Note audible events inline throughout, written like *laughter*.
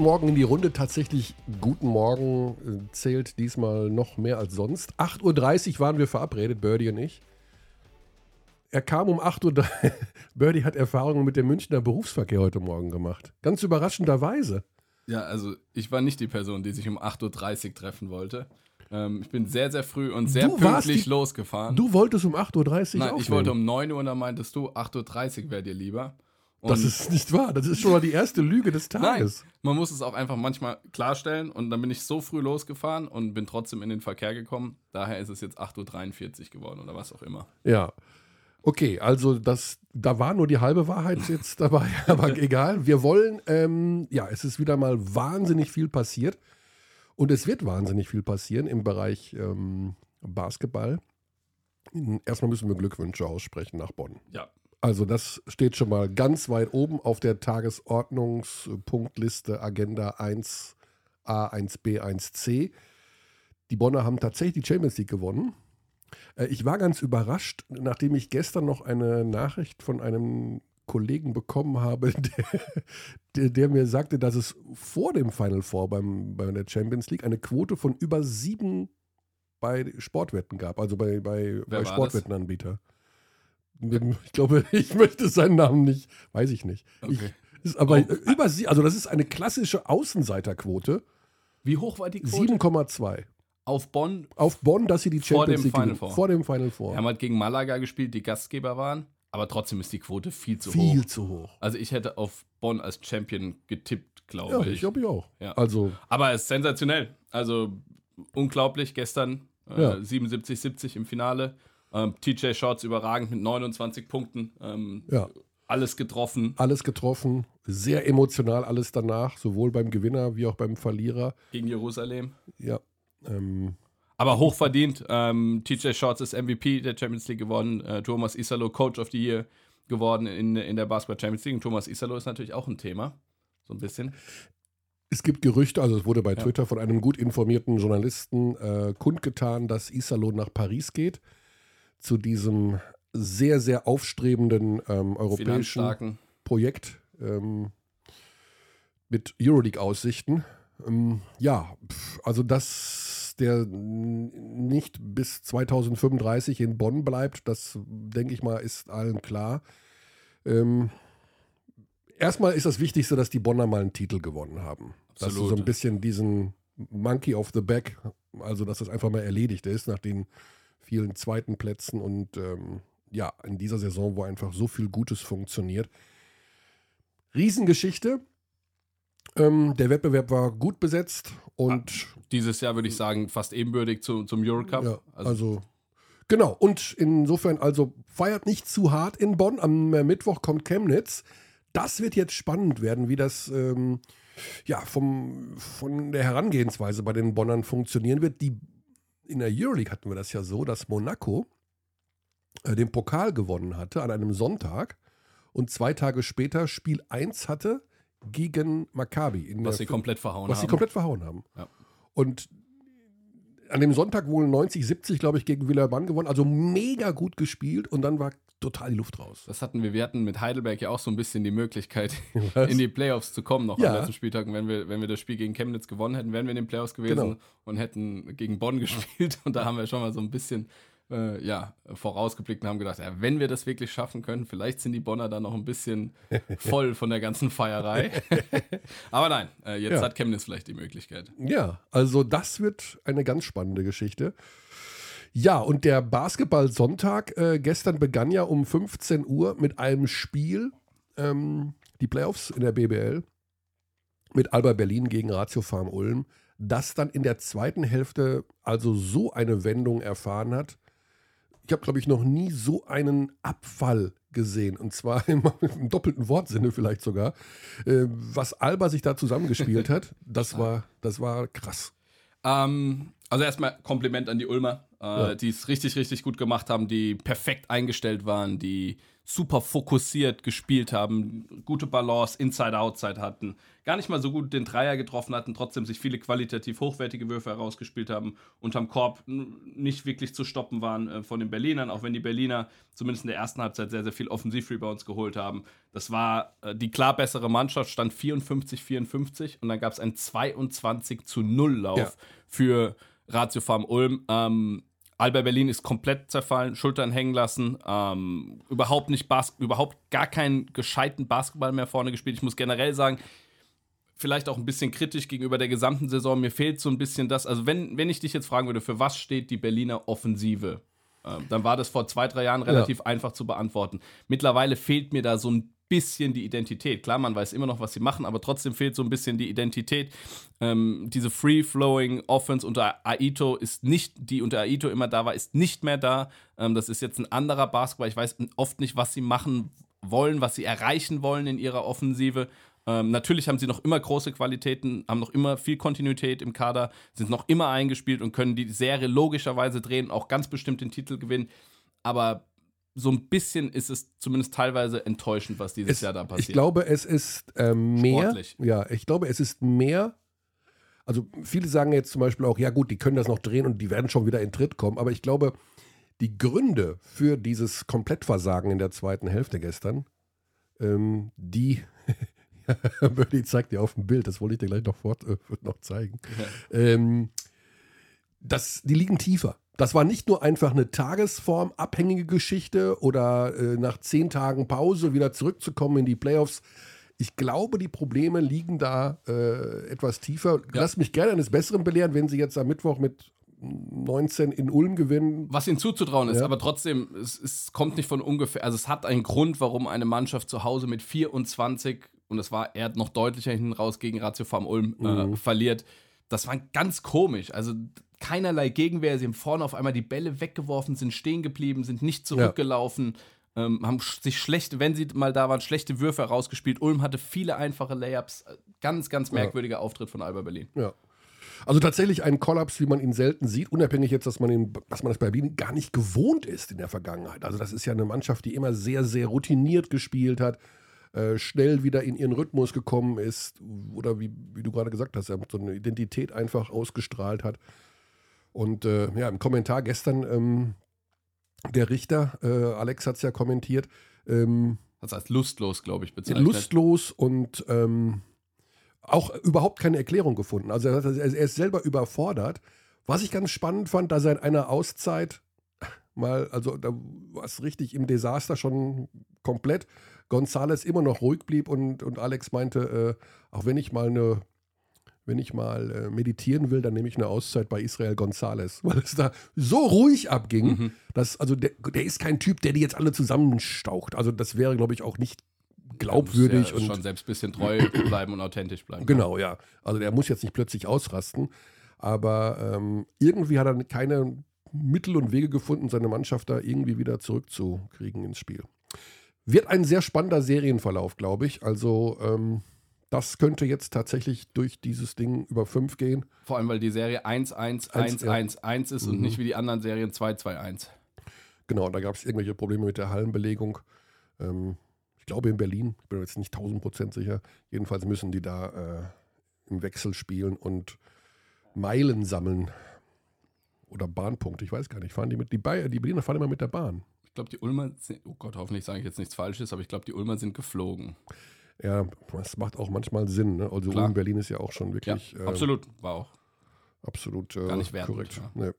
Guten Morgen in die Runde. Tatsächlich, guten Morgen äh, zählt diesmal noch mehr als sonst. 8.30 Uhr waren wir verabredet, Birdie und ich. Er kam um 8.03 Uhr. *laughs* Birdie hat Erfahrungen mit dem Münchner Berufsverkehr heute Morgen gemacht. Ganz überraschenderweise. Ja, also ich war nicht die Person, die sich um 8.30 Uhr treffen wollte. Ähm, ich bin sehr, sehr früh und sehr Du pünktlich die- losgefahren. Du wolltest um 8.30 Uhr Nein, aufnehmen. ich wollte um 9 Uhr und dann meintest du, 8.30 Uhr wäre dir lieber. Und Das ist nicht wahr. Das ist schon mal die erste Lüge des Nein, Tages. man muss es auch einfach manchmal klarstellen und dann bin ich so früh losgefahren und bin trotzdem in den Verkehr gekommen. Daher ist es jetzt 8.43 Uhr geworden oder was auch immer. Ja. Okay, also das, da war nur die halbe Wahrheit jetzt dabei, *laughs* aber egal. Wir wollen, ähm, ja, es ist wieder mal wahnsinnig viel passiert und es wird wahnsinnig viel passieren im Bereich ähm, Basketball. Erstmal müssen wir Glückwünsche aussprechen nach Bonn. Ja, Also das steht schon mal ganz weit oben auf der Tagesordnungspunktliste Agenda 1a, 1b, 1c. Die Bonner haben tatsächlich die Champions League gewonnen. Äh, Ich war ganz überrascht, nachdem ich gestern noch eine Nachricht von einem Kollegen bekommen habe, *laughs* der, der, der mir sagte, dass es vor dem Final Four beim, bei der Champions League eine Quote von über sieben bei Sportwetten gab, also bei, bei, bei das? Ich glaube, *laughs* ich möchte seinen Namen nicht, weiß ich nicht. Okay. Ich, ist aber über sie, also das ist eine klassische Außenseiterquote, Wie hoch war die Quote? 7,2. Auf Bonn. Auf Bonn, dass sie die Vor Champions dem League Final. Four. Vor dem Final Four. Wir haben halt gegen Malaga gespielt, die Gastgeber waren. Aber trotzdem ist die Quote viel zu Viel hoch. zu hoch. Also ich hätte auf Bonn als Champion getippt, glaube Ja, ich. ich glaube ich auch. Ja. Also, Aber es ist sensationell. Also unglaublich. Gestern äh, Ja. 77, 70 im Finale. Ähm, TJ Shorts überragend mit 29 Punkten. Ähm, ja, Alles getroffen alles getroffen. Sehr emotional alles danach, sowohl beim Gewinner wie auch beim Verlierer. gegen Jerusalem. Ja, ähm, Aber hochverdient. Ähm, TJ Shorts ist MVP der Champions League geworden. Äh, Thomas Isalo Coach of the Year geworden in, in der Basketball Champions League. Und Thomas Isalo ist natürlich auch ein Thema. So ein bisschen. Es gibt Gerüchte, also es wurde bei Ja. Twitter von einem gut informierten Journalisten äh, kundgetan, dass Iserlohn nach Paris geht. Zu diesem sehr, sehr aufstrebenden ähm, europäischen. Projekt ähm, mit Euroleague-Aussichten. Ähm, ja, pf, also dass der nicht bis 2035 in Bonn bleibt, das denke ich mal, ist allen klar. Ähm, erstmal ist das Wichtigste, dass die Bonner mal einen Titel gewonnen haben. Dass du so ein Absolut. bisschen diesen Monkey of the Back, also dass das einfach mal erledigt ist nach den vielen zweiten Plätzen und ähm, ja, in dieser Saison, wo einfach so viel Gutes funktioniert. Riesengeschichte. Ähm, der Wettbewerb war gut besetzt und Dieses Jahr würde ich sagen, fast ebenbürtig zu, zum Eurocup. ja, also, also, genau. Und insofern also feiert nicht zu hart in Bonn. Am äh, Mittwoch kommt Chemnitz. Das wird jetzt spannend werden, wie das ähm, ja vom von der Herangehensweise bei den Bonnern funktionieren wird. Die in der Euroleague hatten wir das ja so, dass Monaco äh, den Pokal gewonnen hatte an einem Sonntag und zwei Tage später Spiel 1 hatte gegen Maccabi. In was sie komplett verhauen was haben. sie komplett verhauen haben. Ja. Und an dem Sonntag wohl 90, 70, glaube ich, gegen Villeurbanne gewonnen. Also mega gut gespielt und dann war total die Luft raus. Das hatten wir. Wir hatten mit Heidelberg ja auch so ein bisschen die Möglichkeit, Was? *laughs* *laughs* in die Playoffs zu kommen, noch Ja. am letzten Spieltag. Und wenn wir, wenn wir das Spiel gegen Chemnitz gewonnen hätten, wären wir in den Playoffs gewesen Genau. und hätten gegen Bonn gespielt. Und da haben wir schon mal so ein bisschen äh, ja, vorausgeblickt und haben gedacht, ja, wenn wir das wirklich schaffen können, vielleicht sind die Bonner dann noch ein bisschen *laughs* voll von der ganzen Feierei. Aber nein, äh, jetzt Ja. hat Chemnitz vielleicht die Möglichkeit. Ja, also das wird eine ganz spannende Geschichte. Ja, und der Basketball-Sonntag äh, gestern begann ja um 15 Uhr mit einem Spiel, ähm, die Playoffs in der BBL, mit Alba Berlin gegen Ratio Farm Ulm, das dann in der zweiten Hälfte also so eine Wendung erfahren hat. Ich habe, glaube ich, noch nie so einen Abfall gesehen. Und zwar *laughs* im, im doppelten Wortsinne vielleicht sogar. Äh, was Alba sich da zusammengespielt hat, das war, das war krass. Ähm, also erstmal Kompliment an die Ulmer, äh, Ja. die es richtig, richtig gut gemacht haben, die perfekt eingestellt waren, die super fokussiert gespielt haben, gute Balance, Inside-Outside hatten, gar nicht mal so gut den Dreier getroffen hatten, trotzdem sich viele qualitativ hochwertige Würfe herausgespielt haben, unterm Korb nicht wirklich zu stoppen waren äh, von den Berlinern, auch wenn die Berliner zumindest in der ersten Halbzeit sehr, sehr viel Offensiv-Rebounds geholt haben. Das war äh, die klar bessere Mannschaft, stand 54-54 und dann gab es einen 22 zu 0 Lauf ja. für Ratio Farm Ulm. Ähm, Alba Berlin ist komplett zerfallen, Schultern hängen lassen, ähm, überhaupt nicht Bas überhaupt gar keinen gescheiten Basketball mehr vorne gespielt. Ich muss generell sagen, vielleicht auch ein bisschen kritisch gegenüber der gesamten Saison. Mir fehlt so ein bisschen das. Also, wenn, wenn ich dich jetzt fragen würde, für was steht die Berliner Offensive? Ähm, dann war das vor zwei, drei Jahren relativ ja. einfach zu beantworten. Mittlerweile fehlt mir da so ein bisschen die Identität. Klar, man weiß immer noch, was sie machen, aber trotzdem fehlt so ein bisschen die Identität. Ähm, diese Free-Flowing Offense unter Aito ist nicht, die unter Aito immer da war, ist nicht mehr da. Ähm, das ist jetzt ein anderer Basketball. Ich weiß oft nicht, was sie machen wollen, was sie erreichen wollen in ihrer Offensive. Ähm, natürlich haben sie noch immer große Qualitäten, haben noch immer viel Kontinuität im Kader, sind noch immer eingespielt und können die Serie logischerweise drehen, auch ganz bestimmt den Titel gewinnen. Aber so ein bisschen ist es zumindest teilweise enttäuschend, was dieses es, Jahr da passiert. Ich glaube, es ist äh, mehr. Sportlich. Ja, ich glaube, es ist mehr. Also viele sagen jetzt zum Beispiel auch, ja gut, die können das noch drehen und die werden schon wieder in Tritt kommen. Aber ich glaube, die Gründe für dieses Komplettversagen in der zweiten Hälfte gestern, ähm, die, *laughs* Birdie zeigt dir auf dem Bild, das wollte ich dir gleich noch, fort, äh, noch zeigen, ja. ähm, das, die liegen tiefer. Das war nicht nur einfach eine tagesformabhängige Geschichte oder äh, nach zehn Tagen Pause wieder zurückzukommen in die Playoffs. Ich glaube, die Probleme liegen da äh, etwas tiefer. Ja. Lass mich gerne eines Besseren belehren, wenn sie jetzt am Mittwoch mit 19 in Ulm gewinnen. Was ihnen zuzutrauen ist, ja. aber trotzdem, es, es, kommt nicht von ungefähr. Also es hat einen Grund, warum eine Mannschaft zu Hause mit 24, und es war eher noch deutlicher hinten raus gegen Ratio Farm Ulm, äh, mhm. verliert. Das war ganz komisch. Also keinerlei Gegenwehr. Sie haben vorne auf einmal die Bälle weggeworfen, sind stehen geblieben, sind nicht zurückgelaufen. Ja. Ähm, haben sich schlecht, wenn sie mal da waren, schlechte Würfe herausgespielt. Ulm hatte viele einfache Layups. Ganz, ganz merkwürdiger ja. Auftritt von Alba Berlin. Ja. Also tatsächlich ein Kollaps, wie man ihn selten sieht, unabhängig jetzt, dass man, ihn, dass man das bei Berlin gar nicht gewohnt ist in der Vergangenheit. Also das ist ja eine Mannschaft, die immer sehr, sehr routiniert gespielt hat, äh, schnell wieder in ihren Rhythmus gekommen ist oder wie, wie du gerade gesagt hast, so eine Identität einfach ausgestrahlt hat. Und äh, ja, im Kommentar gestern, ähm, der Richter, äh, Alex hat es ja kommentiert. Ähm, das heißt lustlos, glaube ich, bezeichnet. Lustlos und ähm, auch überhaupt keine Erklärung gefunden. Also er, er ist selber überfordert. Was ich ganz spannend fand, dass er in einer Auszeit mal, also da war es richtig im Desaster schon komplett, Gonzales immer noch ruhig blieb und, und Alex meinte, äh, auch wenn ich mal eine wenn ich mal äh, meditieren will, dann nehme ich eine Auszeit bei Israel Gonzales, *laughs* weil es da so ruhig abging, mhm. dass, also der, der, ist kein Typ, der die jetzt alle zusammenstaucht. Also das wäre, glaube ich, auch nicht glaubwürdig. Ja, und schon selbst ein bisschen treu *clears throat* bleiben und authentisch bleiben. Genau, ja. Also der muss jetzt nicht plötzlich ausrasten, aber ähm, irgendwie hat er keine Mittel und Wege gefunden, seine Mannschaft da irgendwie wieder zurückzukriegen ins Spiel. Wird ein sehr spannender Serienverlauf, glaube ich. Also ähm, das könnte jetzt tatsächlich durch dieses Ding über 5 gehen. Vor allem, weil die Serie 1-1-1-1-1 ist mhm. und nicht wie die anderen Serien 2-2-1. Genau, da gab es irgendwelche Probleme mit der Hallenbelegung. Ähm, ich glaube in Berlin, ich bin jetzt nicht 1000% sicher. Jedenfalls müssen die da äh, im Wechsel spielen und Meilen sammeln. Oder Bahnpunkte, ich weiß gar nicht. Fahren die mit, die, Bayer, die Berliner fahren immer mit der Bahn. Ich glaube, die Ulmer sind, oh Gott, hoffentlich sage ich jetzt nichts Falsches, aber ich glaube, die Ulmer sind geflogen. Ja, das macht auch manchmal Sinn. Ne? Also Klar. Berlin ist ja auch schon wirklich. Ja, absolut, äh, war auch. Absolut äh, Gar nicht wertend, korrekt. Ja. Nee.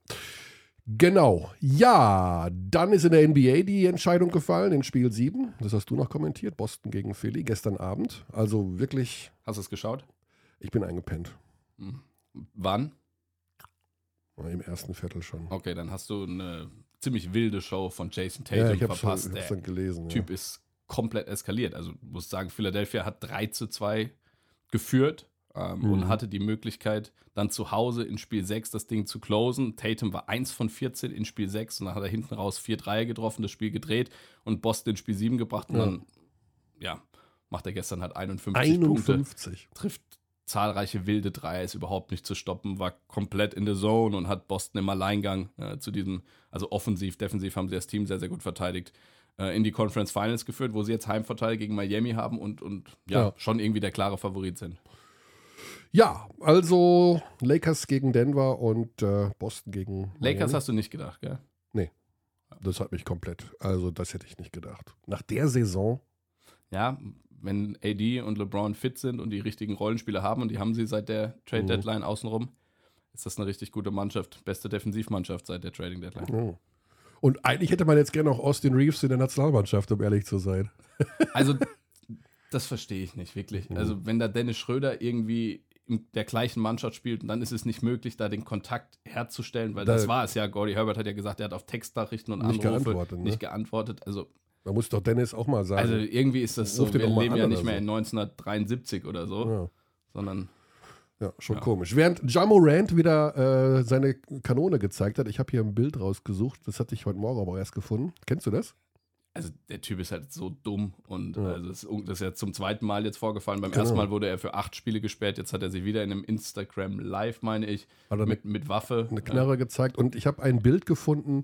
Genau. Ja, dann ist in der NBA die Entscheidung gefallen in Spiel 7. Das hast du noch kommentiert. Boston gegen Philly gestern Abend. Also wirklich. Hast du es geschaut? Ich bin eingepennt. Hm. Wann? Im ersten Viertel schon. Okay, dann hast du eine ziemlich wilde Show von Jason Tatum ja, ich verpasst. Schon, ich Der dann gelesen, Typ ja. ist komplett eskaliert. Also muss sagen, Philadelphia hat 3 zu 2 geführt ähm, mhm. und hatte die Möglichkeit, dann zu Hause in Spiel 6 das Ding zu closen. Tatum war 1 von 14 in Spiel 6 und dann hat er hinten raus 4 Dreier getroffen, das Spiel gedreht und Boston in Spiel 7 gebracht und ja. dann, ja, macht er gestern halt 51, 51. Punkte, trifft zahlreiche wilde Dreier, ist überhaupt nicht zu stoppen, war komplett in der Zone und hat Boston im Alleingang äh, zu diesem, also offensiv, defensiv haben sie das Team sehr, sehr gut verteidigt äh, in die Conference Finals geführt, wo sie jetzt Heimvorteil gegen Miami haben und, und ja, Ja. schon irgendwie der klare Favorit sind. Ja, also Lakers gegen Denver und äh, Boston gegen Lakers Miami. hast du nicht gedacht, gell? Das hat mich komplett, also das hätte ich nicht gedacht. Nach der Saison, Ja, wenn AD und LeBron fit sind und die richtigen Rollenspieler haben, und die haben sie seit der Trade Mhm. Deadline außenrum, ist das eine richtig gute Mannschaft. Beste Defensivmannschaft seit der Trading Deadline. ja. Und eigentlich hätte man jetzt gerne auch Austin Reeves in der Nationalmannschaft, um ehrlich zu sein. *laughs* Also, das verstehe ich nicht wirklich. Mhm. Also, wenn da Dennis Schröder irgendwie in der gleichen Mannschaft spielt, dann ist es nicht möglich, da den Kontakt herzustellen, weil Da- das war es ja. Gordy Herbert hat ja gesagt, er hat auf Textnachrichten und Nicht Anrufe geantwortet, ne? nicht geantwortet. Also, Da muss doch Dennis auch mal sagen. also irgendwie ist das so, wir leben ja nicht mehr in 1973 oder so, ja. sondern Ja, schon Ja. komisch. Während Jamo Rand wieder äh, seine Kanone gezeigt hat, ich habe hier ein Bild rausgesucht, das hatte ich heute Morgen aber erst gefunden. Kennst du das? Also der Typ ist halt so dumm und Ja. also das, ist, das ist ja zum zweiten Mal jetzt vorgefallen. Beim Genau. ersten Mal wurde er für acht Spiele gesperrt, jetzt hat er sich wieder in einem Instagram Live, meine ich, er mit, mit Waffe. eine Knarre gezeigt und ich habe ein Bild gefunden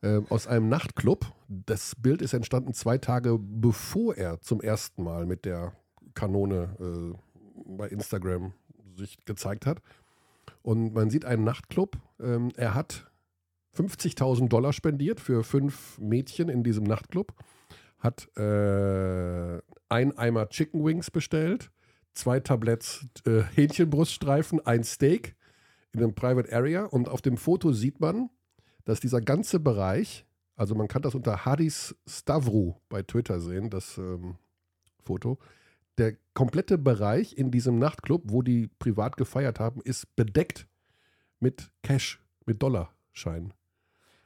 äh, aus einem Nachtclub. Das Bild ist entstanden zwei Tage bevor er zum ersten Mal mit der Kanone äh, bei Instagram sich gezeigt hat. Und man sieht einen Nachtclub. Ähm, er hat 50.000 Dollar spendiert für fünf Mädchen in diesem Nachtclub. Hat äh, ein Eimer Chicken Wings bestellt, zwei Tabletts äh, Hähnchenbruststreifen, ein Steak in einem Private Area und auf dem Foto sieht man, dass dieser ganze Bereich, also man kann das unter Hadis Stavru bei Twitter sehen, das ähm, Foto, der komplette Bereich in diesem Nachtclub, wo die privat gefeiert haben, ist bedeckt mit Cash, mit Dollarscheinen.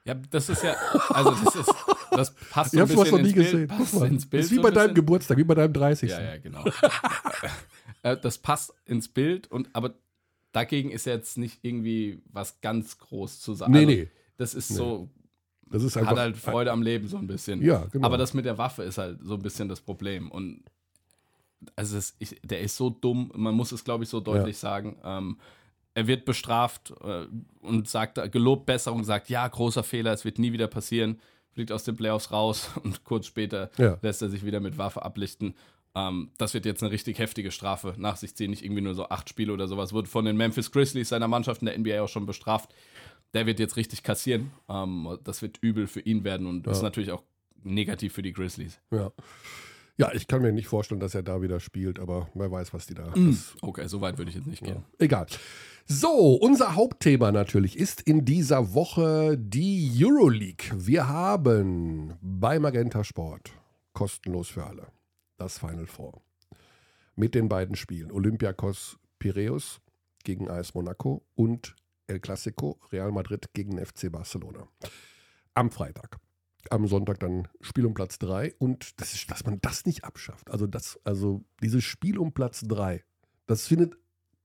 Ja, das ist ja, also das ist, das passt so Ich ein bisschen noch nie ins Bild, passt ins Bild ist wie so bei ein deinem bisschen. Geburtstag, wie bei deinem 30. Ja, ja, genau. *laughs* Äh, das passt ins Bild und aber dagegen ist jetzt nicht irgendwie was ganz groß zu sagen. Nee, Also, nee. Das ist Nee. so, Das ist einfach. hat halt Freude am Leben so ein bisschen. Ja, genau. Aber das mit der Waffe ist halt so ein bisschen das Problem. Und also es, ich, der ist so dumm, man muss es, glaube ich, so deutlich sagen. Ähm, er wird bestraft äh, und sagt, gelobt Besserung, sagt, ja, großer Fehler, es wird nie wieder passieren, fliegt aus den Playoffs raus *laughs* und kurz später Ja. lässt er sich wieder mit Waffe ablichten. Ähm, das wird jetzt eine richtig heftige Strafe nach sich ziehen, nicht irgendwie nur so acht Spiele oder sowas. Wird von den Memphis Grizzlies, seiner Mannschaft in der NBA auch schon bestraft. Der wird jetzt richtig kassieren. Ähm, das wird übel für ihn werden und Ja. ist natürlich auch negativ für die Grizzlies. ja. Ja, ich kann mir nicht vorstellen, dass er da wieder spielt, aber wer weiß, was die da. Mm. Das, Okay, so weit würde ich jetzt nicht gehen. Egal. So, unser Hauptthema natürlich ist in dieser Woche die Euroleague. Wir haben bei Magenta Sport kostenlos für alle das Final Four mit den beiden Spielen Olympiakos Piräus gegen AS Monaco und El Clasico Real Madrid gegen FC Barcelona. Am Freitag. Am Sonntag dann Spiel um Platz 3 und das ist, dass man das nicht abschafft. Also das, also dieses Spiel um Platz 3, das findet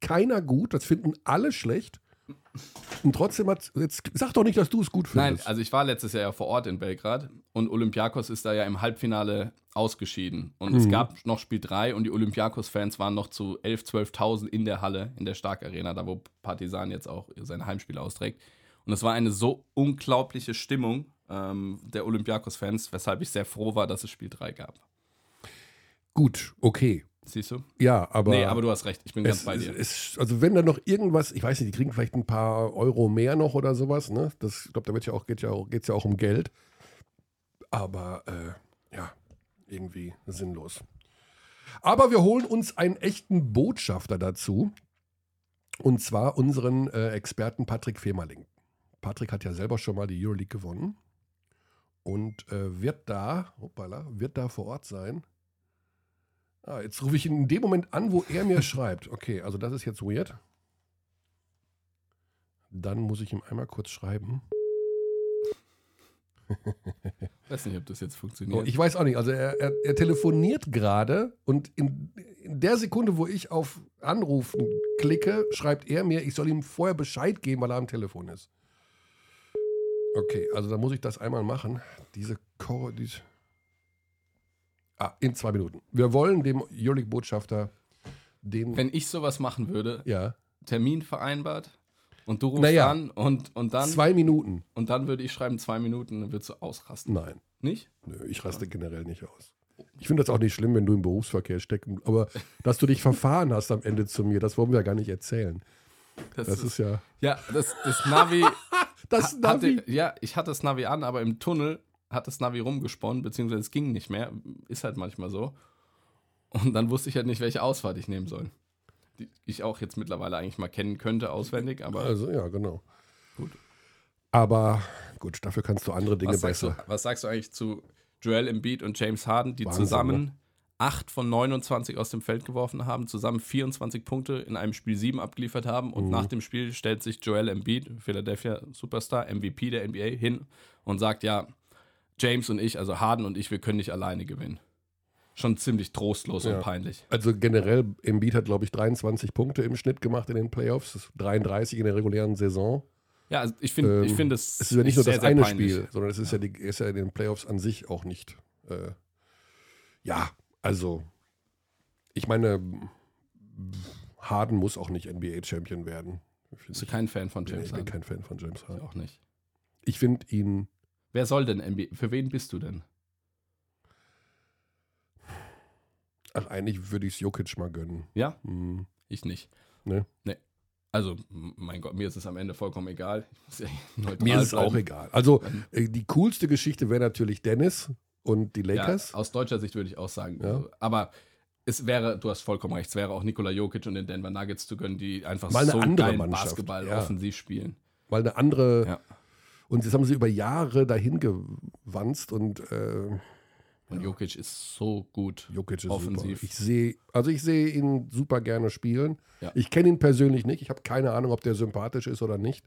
keiner gut, das finden alle schlecht. Und trotzdem hat jetzt sag doch nicht, dass du es gut Nein, findest. also ich war letztes Jahr ja vor Ort in Belgrad und Olympiakos ist da ja im Halbfinale ausgeschieden. Und es Mhm. gab noch Spiel 3 und die Olympiakos-Fans waren noch zu 11.000, 12.000 in der Halle, in der Stark-Arena, da wo Partisan jetzt auch seine Heimspiele austrägt. Und es war eine so unglaubliche Stimmung ähm, der Olympiakos-Fans, weshalb ich sehr froh war, dass es Spiel 3 gab. Gut, okay. Siehst du? Ja, aber. nee, aber du hast recht, ich bin ganz es, bei dir. es, also wenn da noch irgendwas, ich weiß nicht, die kriegen vielleicht ein paar Euro mehr noch oder sowas, ne? Das, ich glaube, da wird ja auch, geht ja auch, geht's ja auch um Geld. Aber äh, ja, irgendwie sinnlos. Aber wir holen uns einen echten Botschafter dazu. Und zwar unseren äh, Experten Patrick Femerling. Patrick hat ja selber schon mal die Euroleague gewonnen. Und äh, wird da, hoppala, wird da vor Ort sein. Ah, jetzt rufe ich ihn in dem Moment an, wo er mir *laughs* schreibt. Okay, also das ist jetzt weird. Dann muss ich ihm einmal kurz schreiben. Ich weiß nicht, ob das jetzt Oh, funktioniert. ich weiß auch nicht. Also er, er, er telefoniert gerade und in, in der Sekunde, wo ich auf Anrufen klicke, schreibt er mir, ich soll ihm vorher Bescheid geben, weil er am Telefon ist. Okay, also da muss ich das einmal machen. Diese Ko diese Ah, in zwei Minuten. Wir wollen dem Euroleague-Botschafter den. Wenn ich sowas machen würde, ja. Termin vereinbart, Und du rufst Naja. an und, und dann Zwei Minuten. und dann würde ich schreiben zwei Minuten, dann würdest du ausrasten. Nein. Nicht? Nö, ich raste generell nicht aus. Ich finde das auch nicht schlimm, wenn du im Berufsverkehr steckst. Aber dass du dich verfahren hast am Ende zu mir, das wollen wir ja gar nicht erzählen. Das ist ja. ja, das, das Navi. Das ha- Navi. Hatte, ja, ich hatte das Navi an, aber im Tunnel hat das Navi rumgesponnen, beziehungsweise es ging nicht mehr. Ist halt manchmal so. Und dann wusste ich halt nicht, welche Ausfahrt ich nehmen soll. Die ich auch jetzt mittlerweile eigentlich mal kennen könnte, auswendig, aber Also, ja, genau. Gut. Aber gut, dafür kannst du andere Dinge was sagst, du, besser. was sagst du eigentlich zu Joel Embiid und James Harden, die Wahnsinn, zusammen 8 von 29 aus dem Feld geworfen haben, zusammen 24 Punkte in einem Spiel 7 abgeliefert haben und Mhm. nach dem Spiel stellt sich Joel Embiid, Philadelphia Superstar, MVP der NBA, hin und sagt, ja, James und ich, also Harden und ich, wir können nicht alleine gewinnen. Schon ziemlich trostlos Ja. und peinlich. Also generell, Embiid hat, glaube ich, 23 Punkte im Schnitt gemacht in den Playoffs. Das ist 33 in der regulären Saison. Ja, also ich finde, ich Ähm, finde es Es ist ja nicht nur sehr, das sehr eine peinlich. Spiel, sondern es ist ja, die, ist ja in den Playoffs an sich auch nicht. Äh, ja, also, ich meine, Harden muss auch nicht NBA-Champion werden. Bist du kein Fan von James ich bin Harden? kein Fan von James Ich Harden. auch nicht. Ich finde ihn, Wer soll denn NBA? Für wen bist du denn? ach, eigentlich würde ich es Jokic mal gönnen. Ja? Hm. Ich nicht. Ne? Nee. Also, mein Gott, mir ist es am Ende vollkommen egal. Ich ja Mir ist es auch egal. Also, Ähm, äh, die coolste Geschichte wäre natürlich Dennis und die Lakers. Ja, aus deutscher Sicht würde ich auch sagen. Ja. Also, aber es wäre, du hast vollkommen recht, es wäre auch Nikola Jokic und den Denver Nuggets zu gönnen, die einfach Mal eine so andere geilen Mannschaft, Basketball ja. offensiv spielen. Weil eine andere. Ja. Und jetzt haben sie über Jahre dahin gewanzt und äh, Und Jokic ist so gut. Jokic ist Offensiv. Super. Ich sehe, also ich sehe ihn super gerne spielen. Ich kenne ihn persönlich nicht. Ich habe keine Ahnung, ob der sympathisch ist oder nicht.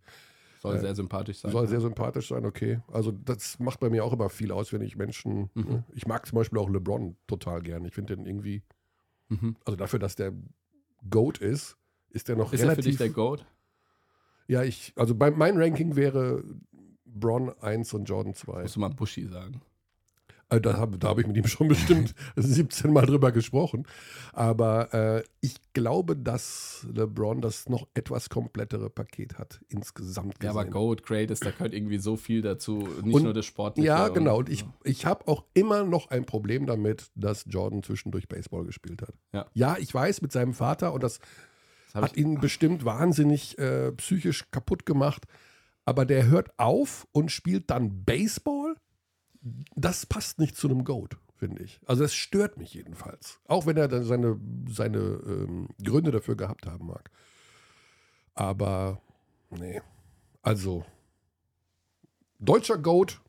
Soll sehr sympathisch sein. Soll sehr sympathisch sein, okay. Also das macht bei mir auch immer viel aus, wenn ich Menschen. Mhm. Ne? Ich mag zum Beispiel auch LeBron total gern. Ich finde den irgendwie, mhm. also dafür, dass der Goat ist, ist der noch Ist er relativ. für dich der Goat? ja, ich, also bei, mein Ranking wäre Bron 1 und Jordan 2. Musst du mal Bushy sagen. Also da habe da hab ich mit ihm schon *laughs* bestimmt 17 Mal drüber gesprochen. Aber äh, ich glaube, dass LeBron das noch etwas komplettere Paket hat, insgesamt Ja, gesehen. aber Goat, Greatest, da gehört irgendwie so viel dazu. Nicht Und- nur das Sportliche. ja, genau. Und ich, ich habe auch immer noch ein Problem damit, dass Jordan zwischendurch Baseball gespielt hat. Ja. ich weiß, mit seinem Vater und das Das hat ihn bestimmt wahnsinnig äh, psychisch kaputt gemacht. Aber der hört auf und spielt dann Baseball. Das passt nicht zu einem Goat, finde ich. Also das stört mich jedenfalls. Auch wenn er dann seine, seine ähm, Gründe dafür gehabt haben mag. Aber nee. Also deutscher Goat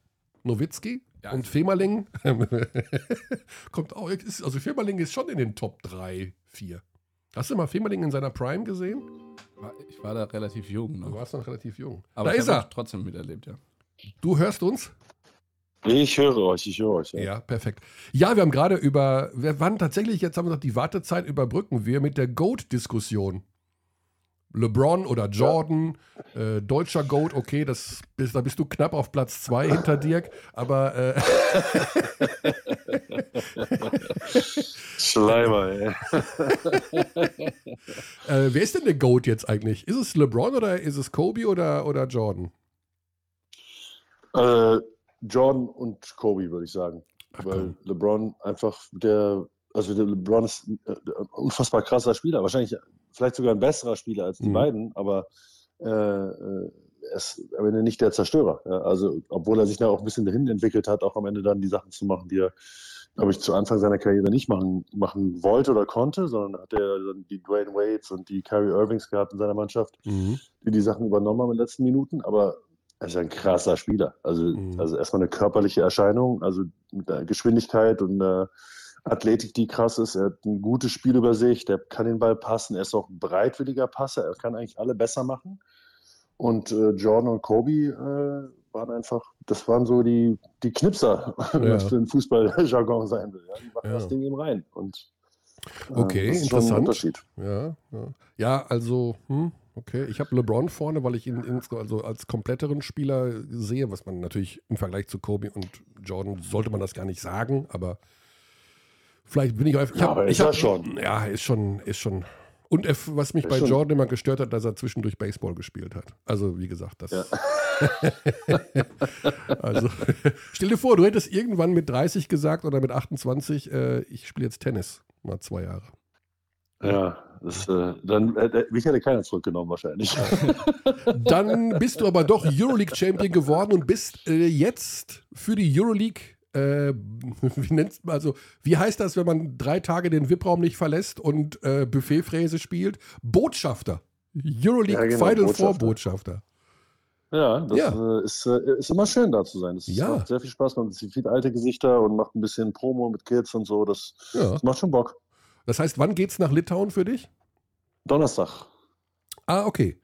Nowitzki Ja. und Femerling *laughs* kommt auch. ist- Also Femerling ist schon in den Top 3, 4. Hast du mal Femerling in seiner Prime gesehen? ich war da relativ jung Du noch. warst noch relativ jung. Aber da ich ist habe er. trotzdem miterlebt, ja. Du hörst uns? Ich höre euch, ich höre euch. Ja, perfekt. Ja, wir haben gerade über, wir waren tatsächlich, jetzt haben wir gesagt, die Wartezeit überbrücken wir mit der GOAT-Diskussion. LeBron oder Jordan, äh, deutscher GOAT, okay, das bist, da bist du knapp auf Platz zwei hinter Dirk, aber äh, Schleimer, ey. *laughs* äh, wer ist denn der GOAT jetzt eigentlich? Ist es LeBron oder ist es Kobe oder, oder Jordan? Äh, Jordan und Kobe, würde ich sagen. Ach, Weil. LeBron einfach der, also der LeBron ist ein äh, ein unfassbar krasser Spieler. Wahrscheinlich vielleicht sogar ein besserer Spieler als die Mhm. beiden, aber äh, äh, er ist am Ende nicht der Zerstörer. Ja, also, obwohl er sich da auch ein bisschen dahin entwickelt hat, auch am Ende dann die Sachen zu machen, die er, glaube ich, zu Anfang seiner Karriere nicht machen, machen wollte oder konnte, sondern hat er dann die Dwayne Wades und die Kyrie Irvings gehabt in seiner Mannschaft. Mhm. die die Sachen übernommen haben in den letzten Minuten, aber er ist ein krasser Spieler. Also, Mhm. also erstmal eine körperliche Erscheinung, also mit der Geschwindigkeit und der Athletik, die krass ist. Er hat ein gutes Spiel über sich, der kann den Ball passen, er ist auch ein bereitwilliger Passer, er kann eigentlich alle besser machen. Und äh, Jordan und Kobe äh, waren einfach, das waren so die, die Knipser, *laughs* wenn Ja. man für den Fußballjargon sein will. Ja, die machen Ja. das Ding eben rein. Und, äh, Okay, das ist schon ein interessant. Unterschied. Ja, ja. ja also, hm, okay. Ich habe LeBron vorne, weil ich ihn ins, also als kompletteren Spieler sehe, was man natürlich im Vergleich zu Kobe und Jordan sollte man das gar nicht sagen, aber vielleicht bin ich einfach. Ich Ja, aber ich ist er hab, schon. Ja, ist schon, ist schon Und er, was mich Ja, bei schon. Jordan immer gestört hat, dass er zwischendurch Baseball gespielt hat. Also, wie gesagt, das. Ja. *laughs* also, *laughs* stell dir vor, du hättest irgendwann mit 30 gesagt oder mit 28, äh, ich spiele jetzt Tennis. Mal zwei Jahre. Ja, das, äh, dann äh, mich hätte keiner zurückgenommen wahrscheinlich. *laughs* Dann bist du aber doch Euroleague-Champion geworden und bist äh, jetzt für die Euroleague, äh, *laughs* wie nennt's also, wie heißt das, wenn man drei Tage den VIP-Raum nicht verlässt und äh, Buffetfräse spielt? Botschafter. Euroleague Ja, genau, Final Botschafter. Four Botschafter. Ja, das Ja. Äh, ist, äh, ist immer schön da zu sein. Das Ja. macht sehr viel Spaß. Man sieht viele alte Gesichter und macht ein bisschen Promo mit Kids und so. Das, Ja. das macht schon Bock. Das heißt, wann geht's nach Litauen für dich? Donnerstag. Ah, okay.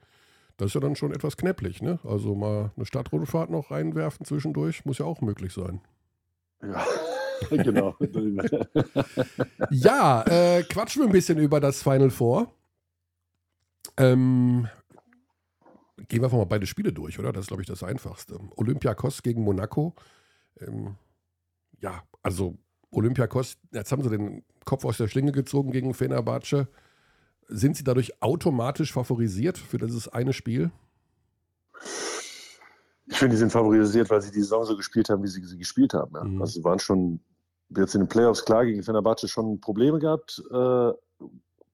Das ist ja dann schon etwas knäpplich, ne? Also mal eine Stadtrundfahrt noch reinwerfen zwischendurch, muss ja auch möglich sein. Ja, *laughs* genau. *laughs* Ja, äh, quatschen wir ein bisschen über das Final Four. Ähm, gehen wir einfach mal beide Spiele durch, oder? Das ist, glaube ich, das Einfachste. Olympiakos gegen Monaco. Ähm, ja, also Olympiakos, jetzt haben sie den Kopf aus der Schlinge gezogen gegen Fenerbahce. Sind sie dadurch automatisch favorisiert für dieses eine Spiel? Ich finde, die sind favorisiert, weil sie die Saison so gespielt haben, wie sie sie gespielt haben. Ja. Mhm. Also sie waren schon jetzt in den Playoffs klar gegen Fenerbahce schon Probleme gehabt. Äh,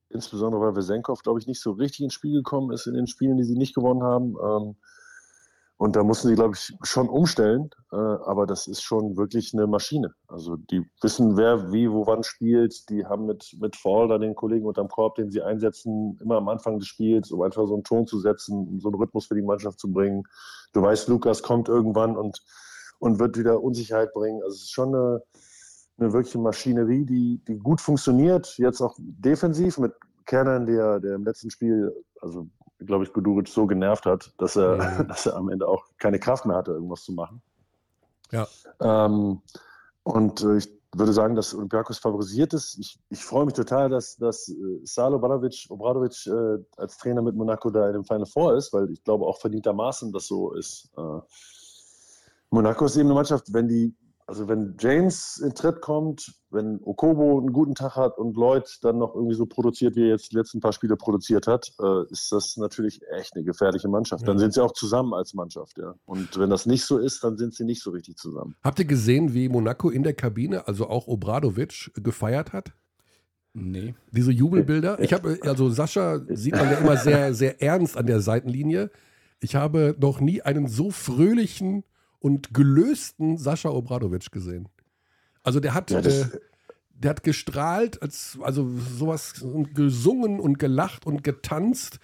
insbesondere weil Vesenkov, glaube ich, nicht so richtig ins Spiel gekommen ist in den Spielen, die sie nicht gewonnen haben. Ähm, und da mussten sie, glaube ich, schon umstellen. Äh, aber das ist schon wirklich eine Maschine. Also die wissen, wer wie, wo, wann spielt. Die haben mit, mit Fall da den Kollegen unterm Korb, den sie einsetzen, immer am Anfang des Spiels, um einfach so einen Ton zu setzen, um so einen Rhythmus für die Mannschaft zu bringen. Du weißt, Lukas kommt irgendwann und, und wird wieder Unsicherheit bringen. Also es ist schon eine, eine wirkliche Maschinerie, die, die gut funktioniert. Jetzt auch defensiv mit Kernan, der, der im letzten Spiel, also glaube ich, Guduric so genervt hat, dass er, Mhm. *laughs* dass er am Ende auch keine Kraft mehr hatte, irgendwas zu machen. Ja. Ähm, und äh, ich würde sagen, dass Olympiakos favorisiert ist. Ich, ich freue mich total, dass, dass äh, Salo Obradovic, Obradovic äh, als Trainer mit Monaco da in dem Final Four ist, weil ich glaube auch verdientermaßen das so ist. Äh, Monaco ist eben eine Mannschaft, wenn die, also wenn James in Tritt kommt, wenn Okobo einen guten Tag hat und Lloyd dann noch irgendwie so produziert, wie er jetzt die letzten paar Spiele produziert hat, äh, ist das natürlich echt eine gefährliche Mannschaft. Dann Ja. sind sie auch zusammen als Mannschaft, ja. Und wenn das nicht so ist, dann sind sie nicht so richtig zusammen. Habt ihr gesehen, wie Monaco in der Kabine, also auch Obradovic, gefeiert hat? Nee. Diese Jubelbilder. Ich habe, also Sascha sieht man ja immer sehr, sehr ernst an der Seitenlinie. Ich habe noch nie einen so fröhlichen und gelösten Sascha Obradovic gesehen. Also der hat, Ja, äh, der hat gestrahlt, als, also sowas und gesungen und gelacht und getanzt.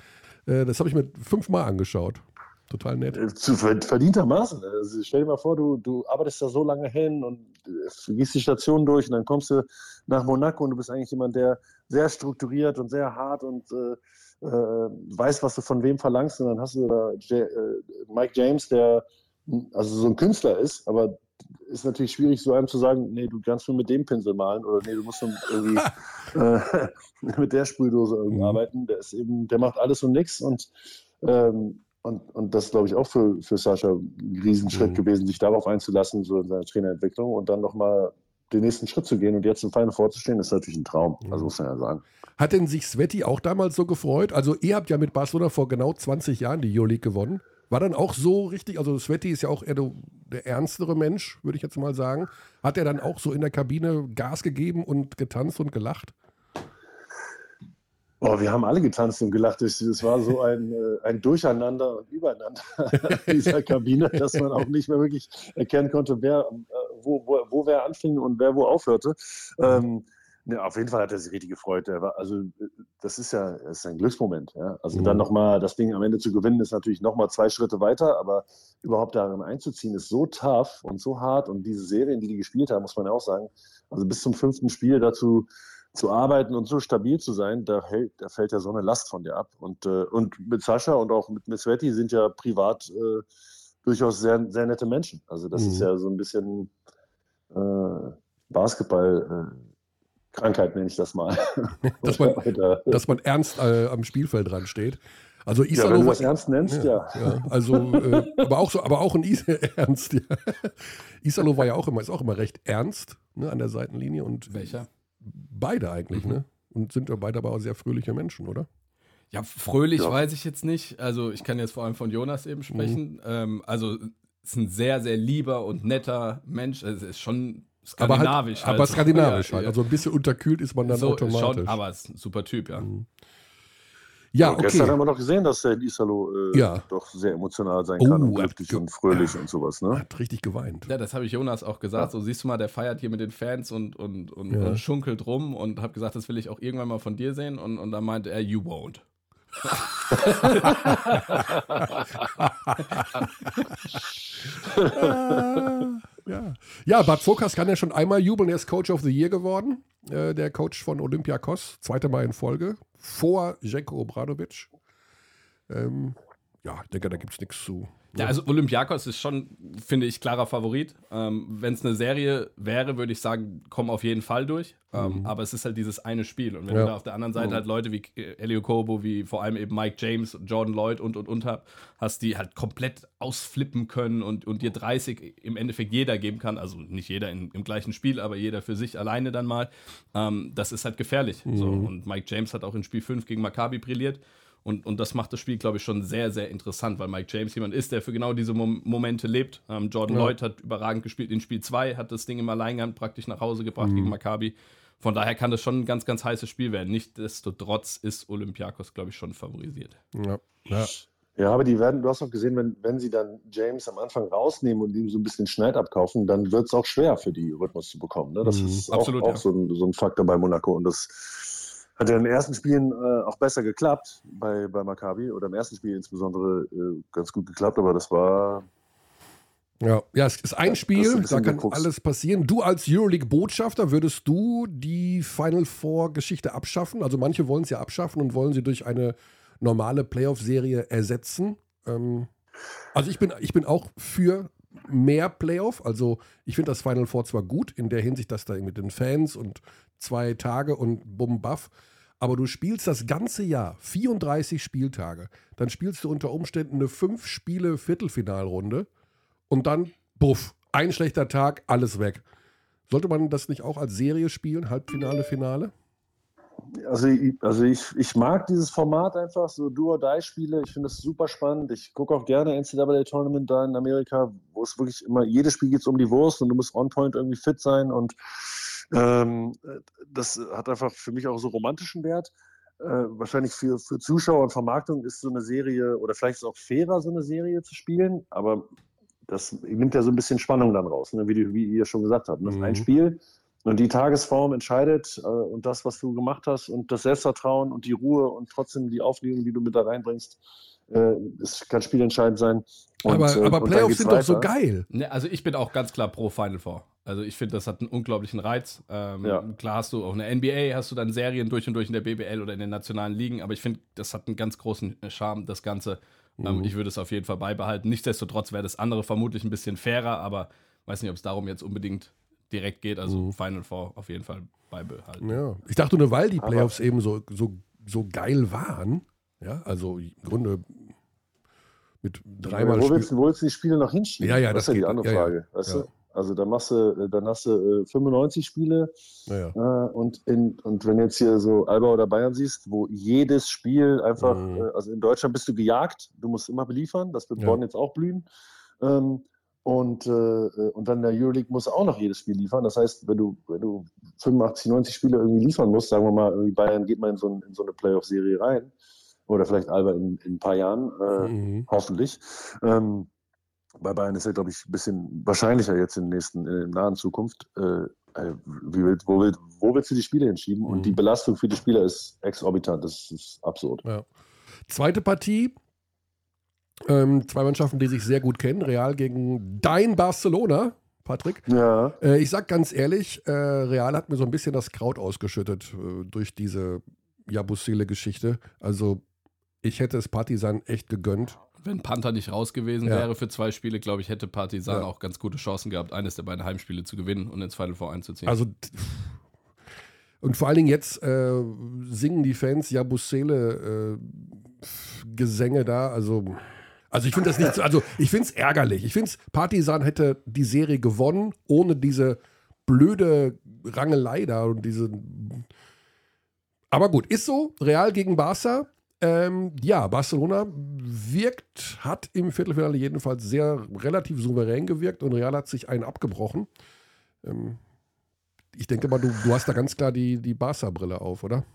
Äh, das habe ich mir fünfmal angeschaut. Total nett. Äh, Zu ver- verdientermaßen. Also stell dir mal vor, du, du arbeitest da so lange hin und äh, gehst die Station durch und dann kommst du nach Monaco und du bist eigentlich jemand, der sehr strukturiert und sehr hart und äh, äh, weiß, was du von wem verlangst. Und dann hast du da J Mike James, der also so ein Künstler ist, aber ist natürlich schwierig, so einem zu sagen, nee, du kannst nur mit dem Pinsel malen oder nee, du musst nur irgendwie *laughs* äh, *laughs* mit der Sprühdose irgendwie Mhm. arbeiten. Der ist eben, der macht alles und nichts und ähm, und, und das ist, glaube ich, auch für, für Sascha ein Riesenschritt Mhm. gewesen, sich darauf einzulassen, so in seiner Trainerentwicklung und dann nochmal den nächsten Schritt zu gehen und jetzt im Final vorzustehen, ist natürlich ein Traum. Mhm. Also muss man ja sagen. Hat denn sich Sveti auch damals so gefreut? Also ihr habt ja mit Barcelona vor genau 20 Jahren die Euroleague gewonnen. War dann auch so richtig, also Sveti ist ja auch eher der, ernstere Mensch, würde ich jetzt mal sagen. Hat er dann auch so in der Kabine Gas gegeben und getanzt und gelacht? Oh, wir haben alle getanzt und gelacht. Es es war so ein, äh, ein Durcheinander und Übereinander *laughs* in dieser Kabine, dass man auch nicht mehr wirklich erkennen konnte, wer, äh, wo, wo, wo wer anfing und wer wo aufhörte. Ähm, ne, auf jeden Fall hat er sich richtig gefreut. War, also, äh, das ist ja das ist ein Glücksmoment. Ja? Also, Mhm. dann nochmal das Ding am Ende zu gewinnen, ist natürlich nochmal zwei Schritte weiter, aber überhaupt darin einzuziehen, ist so tough und so hart. Und diese Serien, die die gespielt haben, muss man ja auch sagen, also bis zum fünften Spiel dazu zu arbeiten und so stabil zu sein, da, hält, da fällt ja so eine Last von dir ab. Und, äh, und mit Sascha und auch mit, Sveti sind ja privat äh, durchaus sehr, sehr nette Menschen. Also das Mhm. ist ja so ein bisschen äh, Basketball-Krankheit, nenne ich das mal. *laughs* Dass *laughs* man- Dass man ernst äh, am Spielfeld dran steht. Also ja, Isalo wenn du war- das ernst nennst, ja. ja, also, äh, aber auch so, aber auch ein Is *laughs* Ernst. Ja. Isalo war ja auch immer, ist auch immer recht ernst ne, an der Seitenlinie und Welcher? beide eigentlich, Mhm. ne? Und sind ja beide aber auch sehr fröhliche Menschen, oder? Ja, fröhlich ja. weiß ich jetzt nicht. Also ich kann jetzt vor allem von Jonas eben sprechen. Mhm. Ähm, also ist ein sehr, sehr lieber und netter Mensch. Also ist schon skandinavisch. Aber, halt, aber skandinavisch halt. Also ein bisschen unterkühlt ist man dann so, automatisch. Schon, aber ist ein super Typ, ja. Mhm. Ja, okay. Gestern haben wir noch gesehen, dass der Isalo äh, ja. doch sehr emotional sein kann oh, und glücklich und fröhlich und sowas. Ne? Hat richtig geweint. Ja, das habe ich Jonas auch gesagt. Ja. So siehst du mal, der feiert hier mit den Fans und, und, und, ja. und schunkelt rum und habe gesagt, das will ich auch irgendwann mal von dir sehen. Und, und dann meinte er, you won't. Ja. ja, Bad Zokas kann ja schon einmal jubeln. Er ist Coach of the Year geworden. Äh, der Coach von Olympiakos. Zweite Mal in Folge. Vor Jenko Obradovic. Ähm, ja, ich denke, da gibt es nichts zu ja, also Olympiakos ist schon, finde ich, klarer Favorit. Ähm, Wenn es eine Serie wäre, würde ich sagen, kommen auf jeden Fall durch. Ähm, mhm. Aber es ist halt dieses eine Spiel. Und wenn ja. du da auf der anderen Seite mhm. halt Leute wie Elio Kobo, wie vor allem eben Mike James, Jordan Lloyd und und und hast, die halt komplett ausflippen können und, und dir 30 im Endeffekt jeder geben kann. Also nicht jeder in, im gleichen Spiel, aber jeder für sich alleine dann mal. Ähm, das ist halt gefährlich. Mhm. So. Und Mike James hat auch in Spiel 5 gegen Maccabi brilliert. Und, und das macht das Spiel, glaube ich, schon sehr, sehr interessant, weil Mike James jemand ist, der für genau diese Mom Momente lebt. Ähm, Jordan ja. Lloyd hat überragend gespielt in Spiel 2, hat das Ding im Alleingang praktisch nach Hause gebracht mhm. gegen Maccabi. Von daher kann das schon ein ganz, ganz heißes Spiel werden. Nichtsdestotrotz ist Olympiakos, glaube ich, schon favorisiert. Ja. ja. Ja, aber die werden, du hast auch gesehen, wenn, wenn sie dann James am Anfang rausnehmen und ihm so ein bisschen Schneid abkaufen, dann wird es auch schwer für die Rhythmus zu bekommen. Ne? Das mhm, ist absolut, auch, ja. auch so, ein, so, ein, Faktor bei Monaco. Und das hat ja in den ersten Spielen äh, auch besser geklappt bei, bei Maccabi oder im ersten Spiel insbesondere äh, ganz gut geklappt, aber das war. Ja, ja es ist ein Spiel, ein da kann geguckt. alles passieren. Du als Euroleague-Botschafter, würdest du die Final Four-Geschichte abschaffen? Also manche wollen es ja abschaffen und wollen sie durch eine normale Playoff-Serie ersetzen. Ähm, also ich bin, ich bin auch für mehr Playoff. Also ich finde das Final Four zwar gut in der Hinsicht, dass da mit den Fans und zwei Tage und bumm, baff. Aber du spielst das ganze Jahr, 34 Spieltage. Dann spielst du unter Umständen eine fünf Spiele Viertelfinalrunde und dann, buff, ein schlechter Tag, alles weg. Sollte man das nicht auch als Serie spielen, Halbfinale, Finale? Also, also ich, ich mag dieses Format einfach, so Do-or-Die-Spiele. Ich finde das super spannend. Ich gucke auch gerne NCAA-Tournament da in Amerika, wo es wirklich immer, jedes Spiel geht es um die Wurst und du musst on-point irgendwie fit sein und ähm, das hat einfach für mich auch so romantischen Wert. Äh, wahrscheinlich für, für Zuschauer und Vermarktung ist so eine Serie oder vielleicht ist es auch fairer, so eine Serie zu spielen, aber das nimmt ja so ein bisschen Spannung dann raus, ne? wie, wie, ihr schon gesagt habt. Das mhm. ist ein Spiel und die Tagesform entscheidet äh, und das, was du gemacht hast und das Selbstvertrauen und die Ruhe und trotzdem die Aufregung, die du mit da reinbringst, äh, es kann spielentscheidend sein. Und, aber, äh, aber Playoffs sind weiter. doch so geil. Ne, also ich bin auch ganz klar pro Final Four. Also ich finde, das hat einen unglaublichen Reiz. Ähm, ja. Klar hast du auch eine NBA, hast du dann Serien durch und durch in der BBL oder in den nationalen Ligen, aber ich finde, das hat einen ganz großen Charme, das Ganze. Ähm, mhm. ich würde es auf jeden Fall beibehalten. Nichtsdestotrotz wäre das andere vermutlich ein bisschen fairer, aber weiß nicht, ob es darum jetzt unbedingt direkt geht. Also mhm. Final Four auf jeden Fall beibehalten. Ja. Ich dachte nur, weil die Playoffs aber eben so, so, so geil waren, ja, also im Grunde mit dreimal. Wo willst, wo willst du die Spiele noch hinschieben? Ja, ja, das, das ist ja die andere ja, Frage. Ja, weißt ja. du? Also dann machst du, dann hast du äh, 95 Spiele ja, äh, und, in, und wenn du jetzt hier so Alba oder Bayern siehst, wo jedes Spiel einfach, mhm. äh, also in Deutschland bist du gejagt, du musst immer beliefern, das wird Bonn jetzt auch blühen. Ähm, und, äh, und dann der Euroleague muss auch noch jedes Spiel liefern. Das heißt, wenn du, wenn du 85, 90 Spiele irgendwie liefern musst, sagen wir mal, irgendwie Bayern geht mal in so, ein, in so eine Playoff-Serie rein, oder vielleicht Alba in, in ein paar Jahren, äh, mhm. hoffentlich. Ähm, bei Bayern ist er, glaube ich, ein bisschen wahrscheinlicher jetzt in der nächsten, in der nahen Zukunft. Äh, äh wie willst, wo, willst, wo willst du die Spiele hinschieben? Mhm. Und die mhm. Belastung für die Spieler ist exorbitant. Das ist absurd. Ja. Zweite Partie. Ähm, zwei Mannschaften, die sich sehr gut kennen. Real gegen dein Barcelona. Patrick. Ja. Äh, ich sag ganz ehrlich, äh, Real hat mir so ein bisschen das Kraut ausgeschüttet äh, durch diese Jabusele-Geschichte. Also ich hätte es Partisan echt gegönnt. Wenn Panther nicht raus gewesen ja. wäre für zwei Spiele, glaube ich, hätte Partisan ja. auch ganz gute Chancen gehabt, eines der beiden Heimspiele zu gewinnen und ins Final Four einzuziehen. Also und vor allen Dingen jetzt äh, singen die Fans ja Bussele äh, Gesänge da, also also ich finde das nicht, so, also ich finde es ärgerlich. Ich finde es, Partisan hätte die Serie gewonnen ohne diese blöde Rangelei da und diese. Aber gut, ist so. Real gegen Barca. Ähm, ja, Barcelona wirkt, hat im Viertelfinale jedenfalls sehr relativ souverän gewirkt und Real hat sich einen abgebrochen. Ähm, ich denke mal, du, du hast da ganz klar die, die Barca-Brille auf, oder?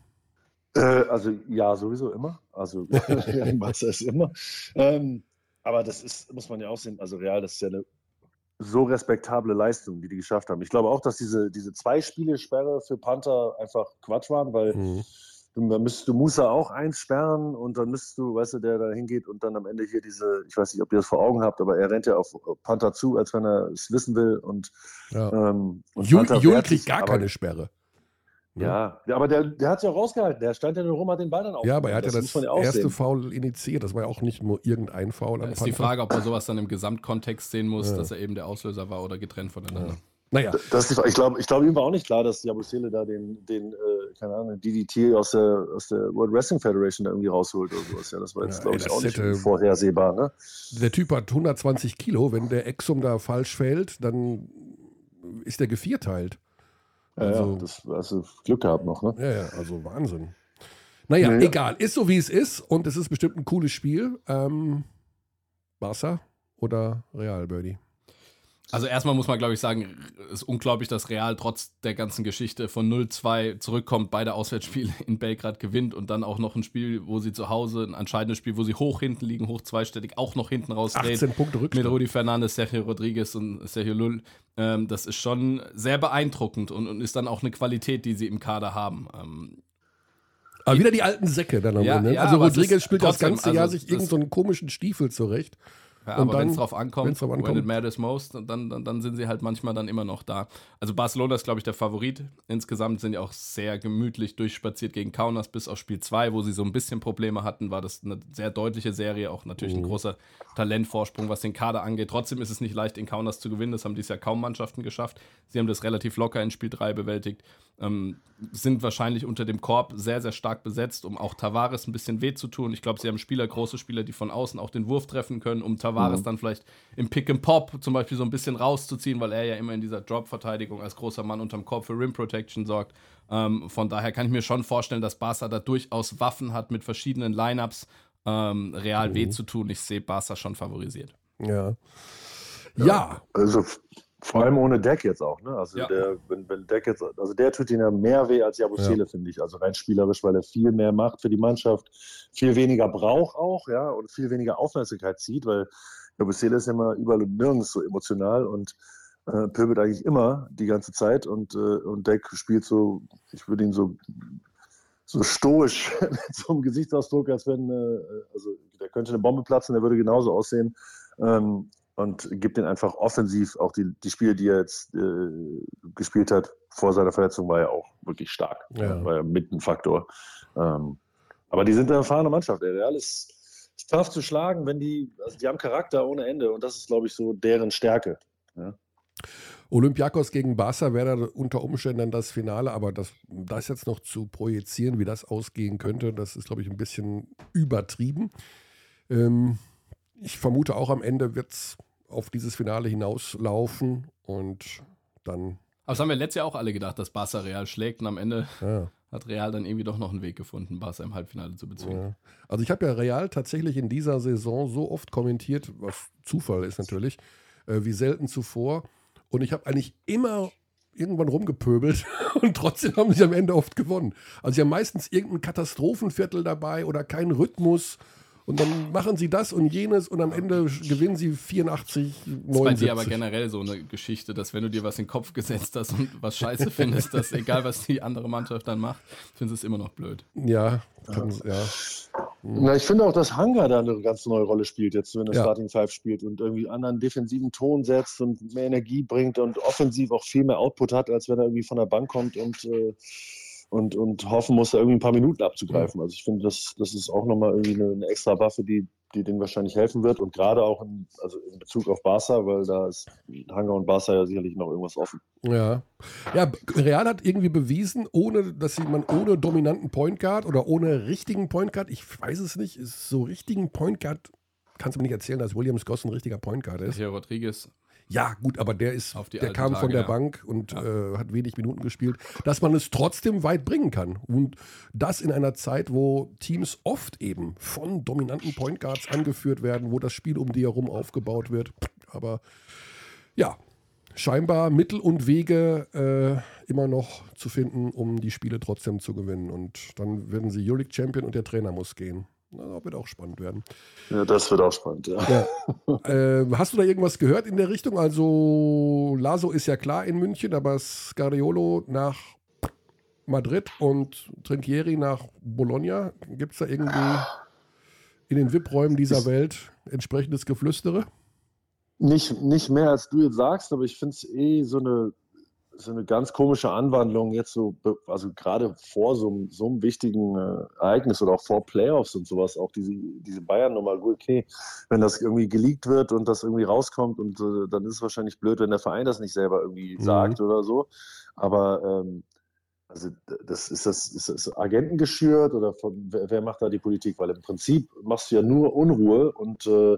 Äh, also ja, sowieso immer. Also *laughs* *laughs* Barca ist immer. Ähm, aber das ist, muss man ja auch sehen, also Real, das ist ja eine so respektable Leistung, die die geschafft haben. Ich glaube auch, dass diese, diese zwei Spiele-Sperre für Panther einfach Quatsch waren, weil mhm. Du, dann müsstest du Musa auch einsperren und dann müsstest du, weißt du, der da hingeht und dann am Ende hier diese, ich weiß nicht, ob ihr das vor Augen habt, aber er rennt ja auf Panther zu, als wenn er es wissen will und, ja. ähm, und Jul, Jul kriegt gar keine Sperre. Ja, ja aber der, der hat sich auch rausgehalten. Der stand ja nur rum, hat den Ball dann auch. Ja, aber er hat ja das, ja erste Foul initiiert. Das war ja auch nicht nur irgendein Foul. Da ist die Frage, ob man sowas dann im Gesamtkontext sehen muss, ja. dass er eben der Auslöser war oder getrennt voneinander. Ja. Naja. Das ich glaube, ich glaub, ihm war auch nicht klar, dass Jabusele da den, den äh, keine Ahnung, DDT aus der, aus der World Wrestling Federation da irgendwie rausholt oder sowas. Ja, das war jetzt, ja, glaube ich, auch hätte, nicht vorhersehbar. Ne? Der Typ hat 120 Kilo. Wenn der Exum da falsch fällt, dann ist der gevierteilt. Also, ja, das hast du Glück gehabt noch, ne? Ja, ja, also Wahnsinn. Naja, naja, egal. Ist so, wie es ist und es ist bestimmt ein cooles Spiel. Ähm, Barca oder Real, Birdie? Also erstmal muss man, glaube ich, sagen, es ist unglaublich, dass Real trotz der ganzen Geschichte von 0-2 zurückkommt, beide Auswärtsspiele *laughs* in Belgrad gewinnt und dann auch noch ein Spiel, wo sie zu Hause, ein entscheidendes Spiel, wo sie hoch hinten liegen, hoch zweistellig, auch noch hinten rausdrehen. 18 Punkte Rückstand. Mit Rudi Fernandes, Sergio Rodriguez und Sergio Lull. Ähm, das ist schon sehr beeindruckend und, und, ist dann auch eine Qualität, die sie im Kader haben. Ähm, aber wieder die alten Säcke dann am ja, Ende. Ja, also Rodriguez spielt trotzdem, das ganze Jahr also sich irgendeinen so komischen Stiefel zurecht. Ja, aber wenn es drauf ankommt, drauf ankommt, when it matters most, dann, dann, dann sind sie halt manchmal dann immer noch da. Also Barcelona ist, glaube ich, der Favorit. Insgesamt sind die auch sehr gemütlich durchspaziert gegen Kaunas bis auf Spiel 2, wo sie so ein bisschen Probleme hatten, war das eine sehr deutliche Serie, auch natürlich mhm. ein großer Talentvorsprung, was den Kader angeht. Trotzdem ist es nicht leicht, in Kaunas zu gewinnen. Das haben dies Jahr kaum Mannschaften geschafft. Sie haben das relativ locker in Spiel 3 bewältigt. Ähm, sind wahrscheinlich unter dem Korb sehr, sehr stark besetzt, um auch Tavares ein bisschen weh zu tun. Ich glaube, sie haben Spieler, große Spieler, die von außen auch den Wurf treffen können, um Tavares mhm. dann vielleicht im Pick and Pop zum Beispiel so ein bisschen rauszuziehen, weil er ja immer in dieser Drop-Verteidigung als großer Mann unterm Korb für Rim Protection sorgt. Ähm, von daher kann ich mir schon vorstellen, dass Barca da durchaus Waffen hat mit verschiedenen Lineups, ähm, real mhm. weh zu tun. Ich sehe Barca schon favorisiert. Ja. Ja. ja. Also vor allem ohne Deck jetzt auch, ne? Also ja. der, wenn, wenn Deck jetzt, also der tut ihnen ja mehr weh als Jabusele, ja. finde ich. Also rein spielerisch, weil er viel mehr macht für die Mannschaft, viel weniger braucht auch, ja, und viel weniger Aufmerksamkeit zieht, weil Jabusele ist ja immer überall und nirgends so emotional und äh, pöbelt eigentlich immer die ganze Zeit und, äh, und Deck spielt so, ich würde ihn so so stoisch *laughs* mit so einem Gesichtsausdruck, als wenn, äh, also der könnte eine Bombe platzen, der würde genauso aussehen. Ähm, und gibt ihn einfach offensiv, auch die, die Spiele, die er jetzt äh, gespielt hat, vor seiner Verletzung, war ja auch wirklich stark. Ja. War ja mit ein Faktor. Ähm, aber die sind eine erfahrene Mannschaft. Der Real ist, ist tough zu schlagen, wenn die, also die haben Charakter ohne Ende und das ist, glaube ich, so deren Stärke. Ja. Olympiakos gegen Barca wäre unter Umständen dann das Finale, aber das, das jetzt noch zu projizieren, wie das ausgehen könnte, das ist, glaube ich, ein bisschen übertrieben. Ähm, ich vermute auch am Ende wird es auf dieses Finale hinauslaufen und dann. Aber das haben wir letztes Jahr auch alle gedacht, dass Barca Real schlägt und am Ende ja. hat Real dann irgendwie doch noch einen Weg gefunden, Barca im Halbfinale zu bezwingen. Ja. Also ich habe ja Real tatsächlich in dieser Saison so oft kommentiert, was Zufall ist natürlich, äh, wie selten zuvor. Und ich habe eigentlich immer irgendwann rumgepöbelt *laughs* und trotzdem haben sie am Ende oft gewonnen. Also sie haben meistens irgendein Katastrophenviertel dabei oder keinen Rhythmus und dann machen sie das und jenes und am Ende gewinnen sie 84, 79. Das ist bei dir aber generell so eine Geschichte, dass wenn du dir was in den Kopf gesetzt hast und was scheiße findest, dass egal was die andere Mannschaft dann macht, findest du es immer noch blöd. Ja, kann, ja. Na, ich finde auch, dass Hangar da eine ganz neue Rolle spielt, jetzt wenn er ja. Starting Five spielt und irgendwie anderen defensiven Ton setzt und mehr Energie bringt und offensiv auch viel mehr Output hat, als wenn er irgendwie von der Bank kommt und äh, und, und hoffen muss, da irgendwie ein paar Minuten abzugreifen. Also ich finde, das, das ist auch nochmal irgendwie eine, eine, extra Waffe, die, die denen wahrscheinlich helfen wird. Und gerade auch in, also in Bezug auf Barca, weil da ist Hangar und Barca ja sicherlich noch irgendwas offen. Ja. Ja, Real hat irgendwie bewiesen, ohne dass man ohne dominanten Point Guard oder ohne richtigen Point Guard, ich weiß es nicht, ist so richtigen Point Guard kannst du mir nicht erzählen, dass Williams Goss ein richtiger Point Guard ist. Hier Rodriguez. Ja, gut, aber der ist, Auf die der kam von Tage, der ja. Bank und äh, hat wenig Minuten gespielt, dass man es trotzdem weit bringen kann. Und das in einer Zeit, wo Teams oft eben von dominanten Point Guards angeführt werden, wo das Spiel um die herum aufgebaut wird. Aber ja, scheinbar Mittel und Wege äh, immer noch zu finden, um die Spiele trotzdem zu gewinnen. Und dann werden sie Euroleague Champion und der Trainer muss gehen. Na, das wird auch spannend werden. Ja, das wird auch spannend, ja. Ja. äh, hast du da irgendwas gehört in der Richtung? Also, Laso ist ja klar in München, aber Scariolo nach Madrid und Trinchieri nach Bologna. Gibt es da irgendwie in den VIP-Räumen dieser Welt entsprechendes Geflüstere? Nicht, nicht mehr als du jetzt sagst, aber ich finde es eh so eine, so eine ganz komische Anwandlung jetzt so, also gerade vor so, einem- so einem wichtigen äh, Ereignis oder auch vor Playoffs und sowas, auch diese, diese Bayern-Nummer, gut, okay, wenn das irgendwie geleakt wird und das irgendwie rauskommt und äh, dann ist es wahrscheinlich blöd, wenn der Verein das nicht selber irgendwie Mhm. sagt oder so, aber ähm, also das ist das, ist das Agenten geschürt oder von, wer, wer macht da die Politik? Weil im Prinzip machst du ja nur Unruhe und äh,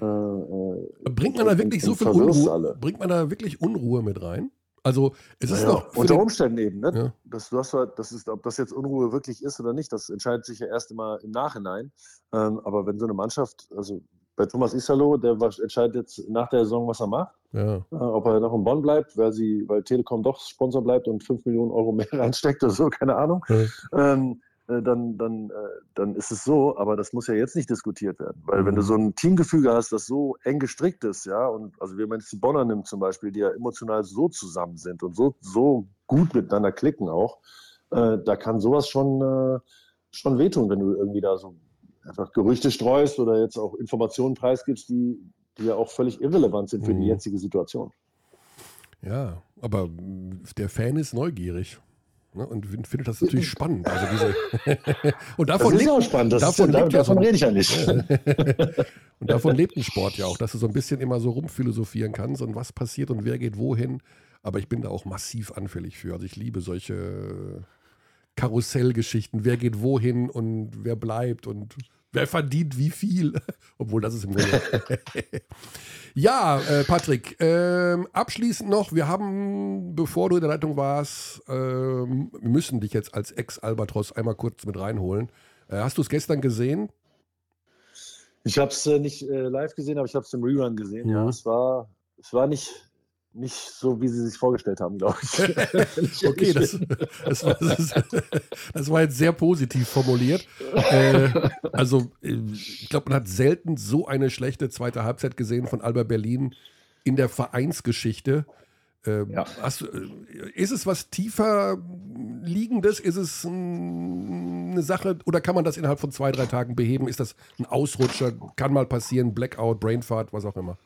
äh, äh, Bringt man da wirklich so viel Unruhe? alle. Bringt man da wirklich Unruhe mit rein? Also, es ist doch. für unter den- Umständen eben, ne? Ja. Das, du hast, halt- das ist, ob das jetzt Unruhe wirklich ist oder nicht, das entscheidet sich ja erst immer im Nachhinein. Ähm, aber wenn so eine Mannschaft, also bei Thomas Isalo, der entscheidet jetzt nach der Saison, was er macht, ja. äh, ob er noch in Bonn bleibt, weil, sie, weil Telekom doch Sponsor bleibt und 5 Millionen Euro mehr *laughs* reinsteckt oder so, keine Ahnung. Ja. Ähm, äh, dann, dann, äh, dann ist es so, aber das muss ja jetzt nicht diskutiert werden. Weil wenn Mhm. du so ein Teamgefüge hast, das so eng gestrickt ist, ja, und also wenn man jetzt die Bonner nimmt zum Beispiel, die ja emotional so zusammen sind und so, so gut miteinander klicken auch, äh, da kann sowas schon, äh, schon wehtun, wenn du irgendwie da so einfach Gerüchte streust oder jetzt auch Informationen preisgibst, die, die ja auch völlig irrelevant sind für Mhm. die jetzige Situation. Ja, aber der Fan ist neugierig. Ne? Und fin- findet das natürlich *laughs* spannend. Also diese *laughs* und Das davon ist lebt, auch spannend, das davon ist, ja- lebt ja davon so- rede ich ja nicht. *laughs* und davon lebt ein Sport ja auch, dass du so ein bisschen immer so rumphilosophieren kannst und was passiert und wer geht wohin. Aber ich bin da auch massiv anfällig für. Also ich liebe solche Karussellgeschichten. Wer geht wohin und wer bleibt und wer verdient wie viel. *laughs* Obwohl das ist im Grunde. *laughs* ja, äh, Patrick, ähm, abschließend noch, wir haben, bevor du in der Leitung warst, wir müssen dich jetzt als Ex-Albatros einmal kurz mit reinholen. Äh, hast du es gestern gesehen? Ich habe es äh, nicht äh, live gesehen, aber ich habe es im Rerun gesehen. Ja, Mhm. es war, es war nicht, nicht so, wie sie sich vorgestellt haben, glaube ich. *laughs* *laughs* Okay, das, *laughs* das, war, das, ist, das war jetzt sehr positiv formuliert. Äh, also, ich glaube, man hat selten so eine schlechte zweite Halbzeit gesehen von Alba Berlin in der Vereinsgeschichte. Äh, Ja. hast, äh, ist es was tiefer liegendes? Ist es mm, eine Sache oder kann man das innerhalb von zwei, drei Tagen beheben? Ist das ein Ausrutscher? Kann mal passieren, Blackout, Brainfart, was auch immer.